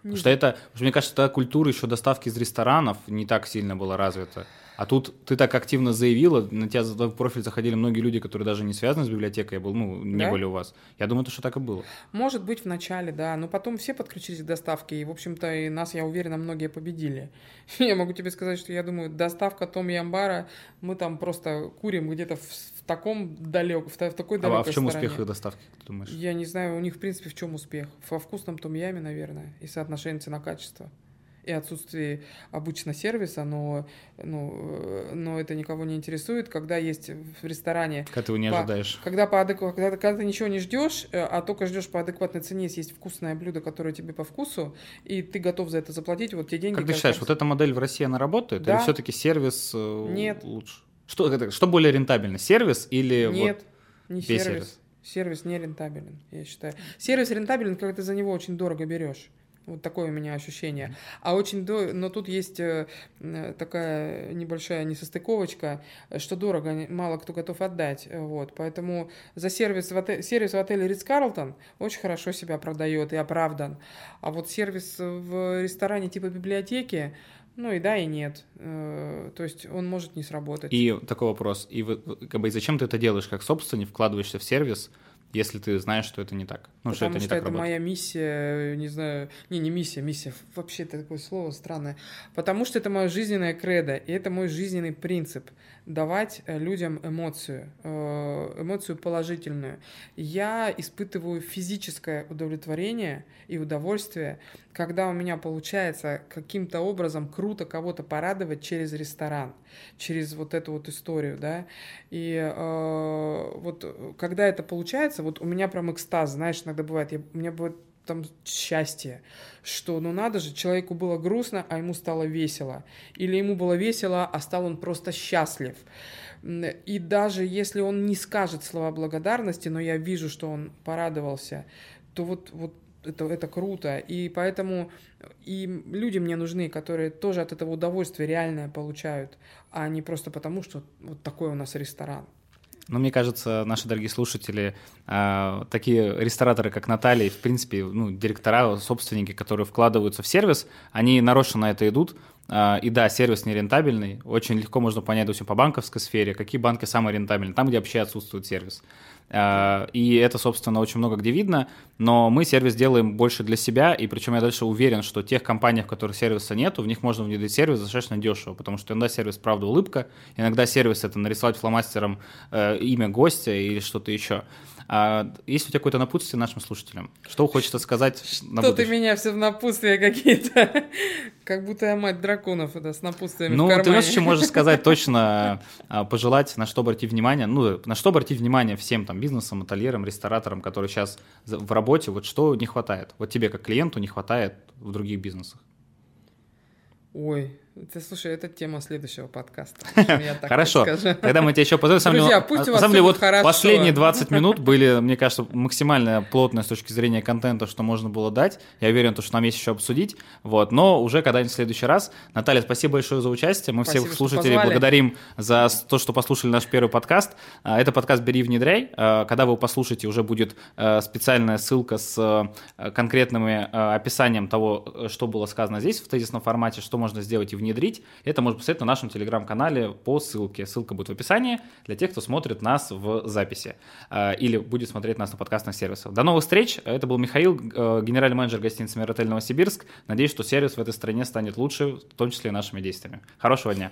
Потому что это, мне кажется, та культура еще доставки из ресторанов не так сильно была развита. А тут ты так активно заявила, на тебя в профиль заходили многие люди, которые даже не связаны с библиотекой, был, ну, не да? были у вас. Я думаю, что так и было. Может быть, в начале, да, но потом все подключились к доставке, и, в общем-то, и нас, я уверена, многие победили. Я могу тебе сказать, что я думаю, доставка Том и Амбара, мы там просто курим где-то в, в таком далек, в, в такой далекой А, а в чем стороне. успех их доставки, ты думаешь? Я не знаю, у них, в принципе, в чем успех? Во вкусном Том Яме, наверное, и соотношение цена-качество и отсутствие обычно сервиса, но, ну, э, но это никого не интересует, когда есть в ресторане... Когда ты его не по, ожидаешь. Когда, по адекват, когда, когда ты ничего не ждешь, э, а только ждешь по адекватной цене, есть вкусное блюдо, которое тебе по вкусу, и ты готов за это заплатить, вот те деньги... Как ты считаешь, вот эта модель в России, она работает? Да. Или все-таки сервис э, Нет. лучше? Что, что более рентабельно, сервис или Нет, вот не сервис. сервис. Сервис не рентабелен, я считаю. Сервис рентабелен, когда ты за него очень дорого берешь. Вот такое у меня ощущение. А очень до... Но тут есть э, такая небольшая несостыковочка, что дорого, мало кто готов отдать. Вот. Поэтому за сервис в, отель... сервис в отеле Ридс Карлтон очень хорошо себя продает и оправдан. А вот сервис в ресторане типа библиотеки, ну и да, и нет. Э, то есть он может не сработать. И такой вопрос. И, вы, как бы, и зачем ты это делаешь как собственник, вкладываешься в сервис, если ты знаешь, что это не так. Ну, Потому что это, не что так это работает. моя миссия, не знаю, не, не миссия, миссия, вообще такое слово странное. Потому что это мое жизненное кредо, и это мой жизненный принцип – давать э, людям эмоцию, э, эмоцию положительную. Я испытываю физическое удовлетворение и удовольствие, когда у меня получается каким-то образом круто кого-то порадовать через ресторан, через вот эту вот историю, да, и э, вот когда это получается, вот у меня прям экстаз, знаешь, иногда бывает, я, у меня бывает там счастье, что ну надо же, человеку было грустно, а ему стало весело. Или ему было весело, а стал он просто счастлив. И даже если он не скажет слова благодарности, но я вижу, что он порадовался, то вот, вот это, это круто. И поэтому и люди мне нужны, которые тоже от этого удовольствие реальное получают, а не просто потому, что вот такой у нас ресторан. Ну, мне кажется, наши дорогие слушатели, э, такие рестораторы, как Наталья, в принципе, ну, директора, собственники, которые вкладываются в сервис, они нарочно на это идут. Э, и да, сервис нерентабельный. Очень легко можно понять, допустим, по банковской сфере, какие банки самые рентабельные, там, где вообще отсутствует сервис. А, и это, собственно, очень много где видно, но мы сервис делаем больше для себя, и причем я дальше уверен, что тех компаниях, в которых сервиса нету, в них можно внедрить сервис достаточно дешево, потому что иногда сервис, правда, улыбка, иногда сервис — это нарисовать фломастером э, имя гостя или что-то еще. А есть у тебя какое-то напутствие нашим слушателям? Что хочется сказать что на Что ты меня все в напутствия какие-то? Как будто я мать драконов, это с напутствиями Ну, ты знаешь, еще можешь сказать точно, а, пожелать, на что обратить внимание, ну, на что обратить внимание всем там бизнесам, ательерам, рестораторам, которые сейчас в работе, вот что не хватает? Вот тебе как клиенту не хватает в других бизнесах? Ой, ты, слушай, это тема следующего подкаста. Хорошо, тогда мы тебе еще позовем. Друзья, пусть у вас деле, вот хорошо. последние 20 минут были, мне кажется, максимально плотные с точки зрения контента, что можно было дать. Я уверен, что нам есть еще обсудить. Вот. Но уже когда-нибудь в следующий раз. Наталья, спасибо большое за участие. Мы всех слушателей благодарим за то, что послушали наш первый подкаст. А, это подкаст «Бери, внедряй». А, когда вы послушаете, уже будет а, специальная ссылка с конкретным описанием того, что было сказано здесь в тезисном формате, что можно сделать и внедрить, это можно посмотреть на нашем телеграм-канале по ссылке. Ссылка будет в описании для тех, кто смотрит нас в записи э, или будет смотреть нас на подкастных сервисах. До новых встреч. Это был Михаил, э, генеральный менеджер гостиницы «Миротель Новосибирск». Надеюсь, что сервис в этой стране станет лучше, в том числе и нашими действиями. Хорошего дня.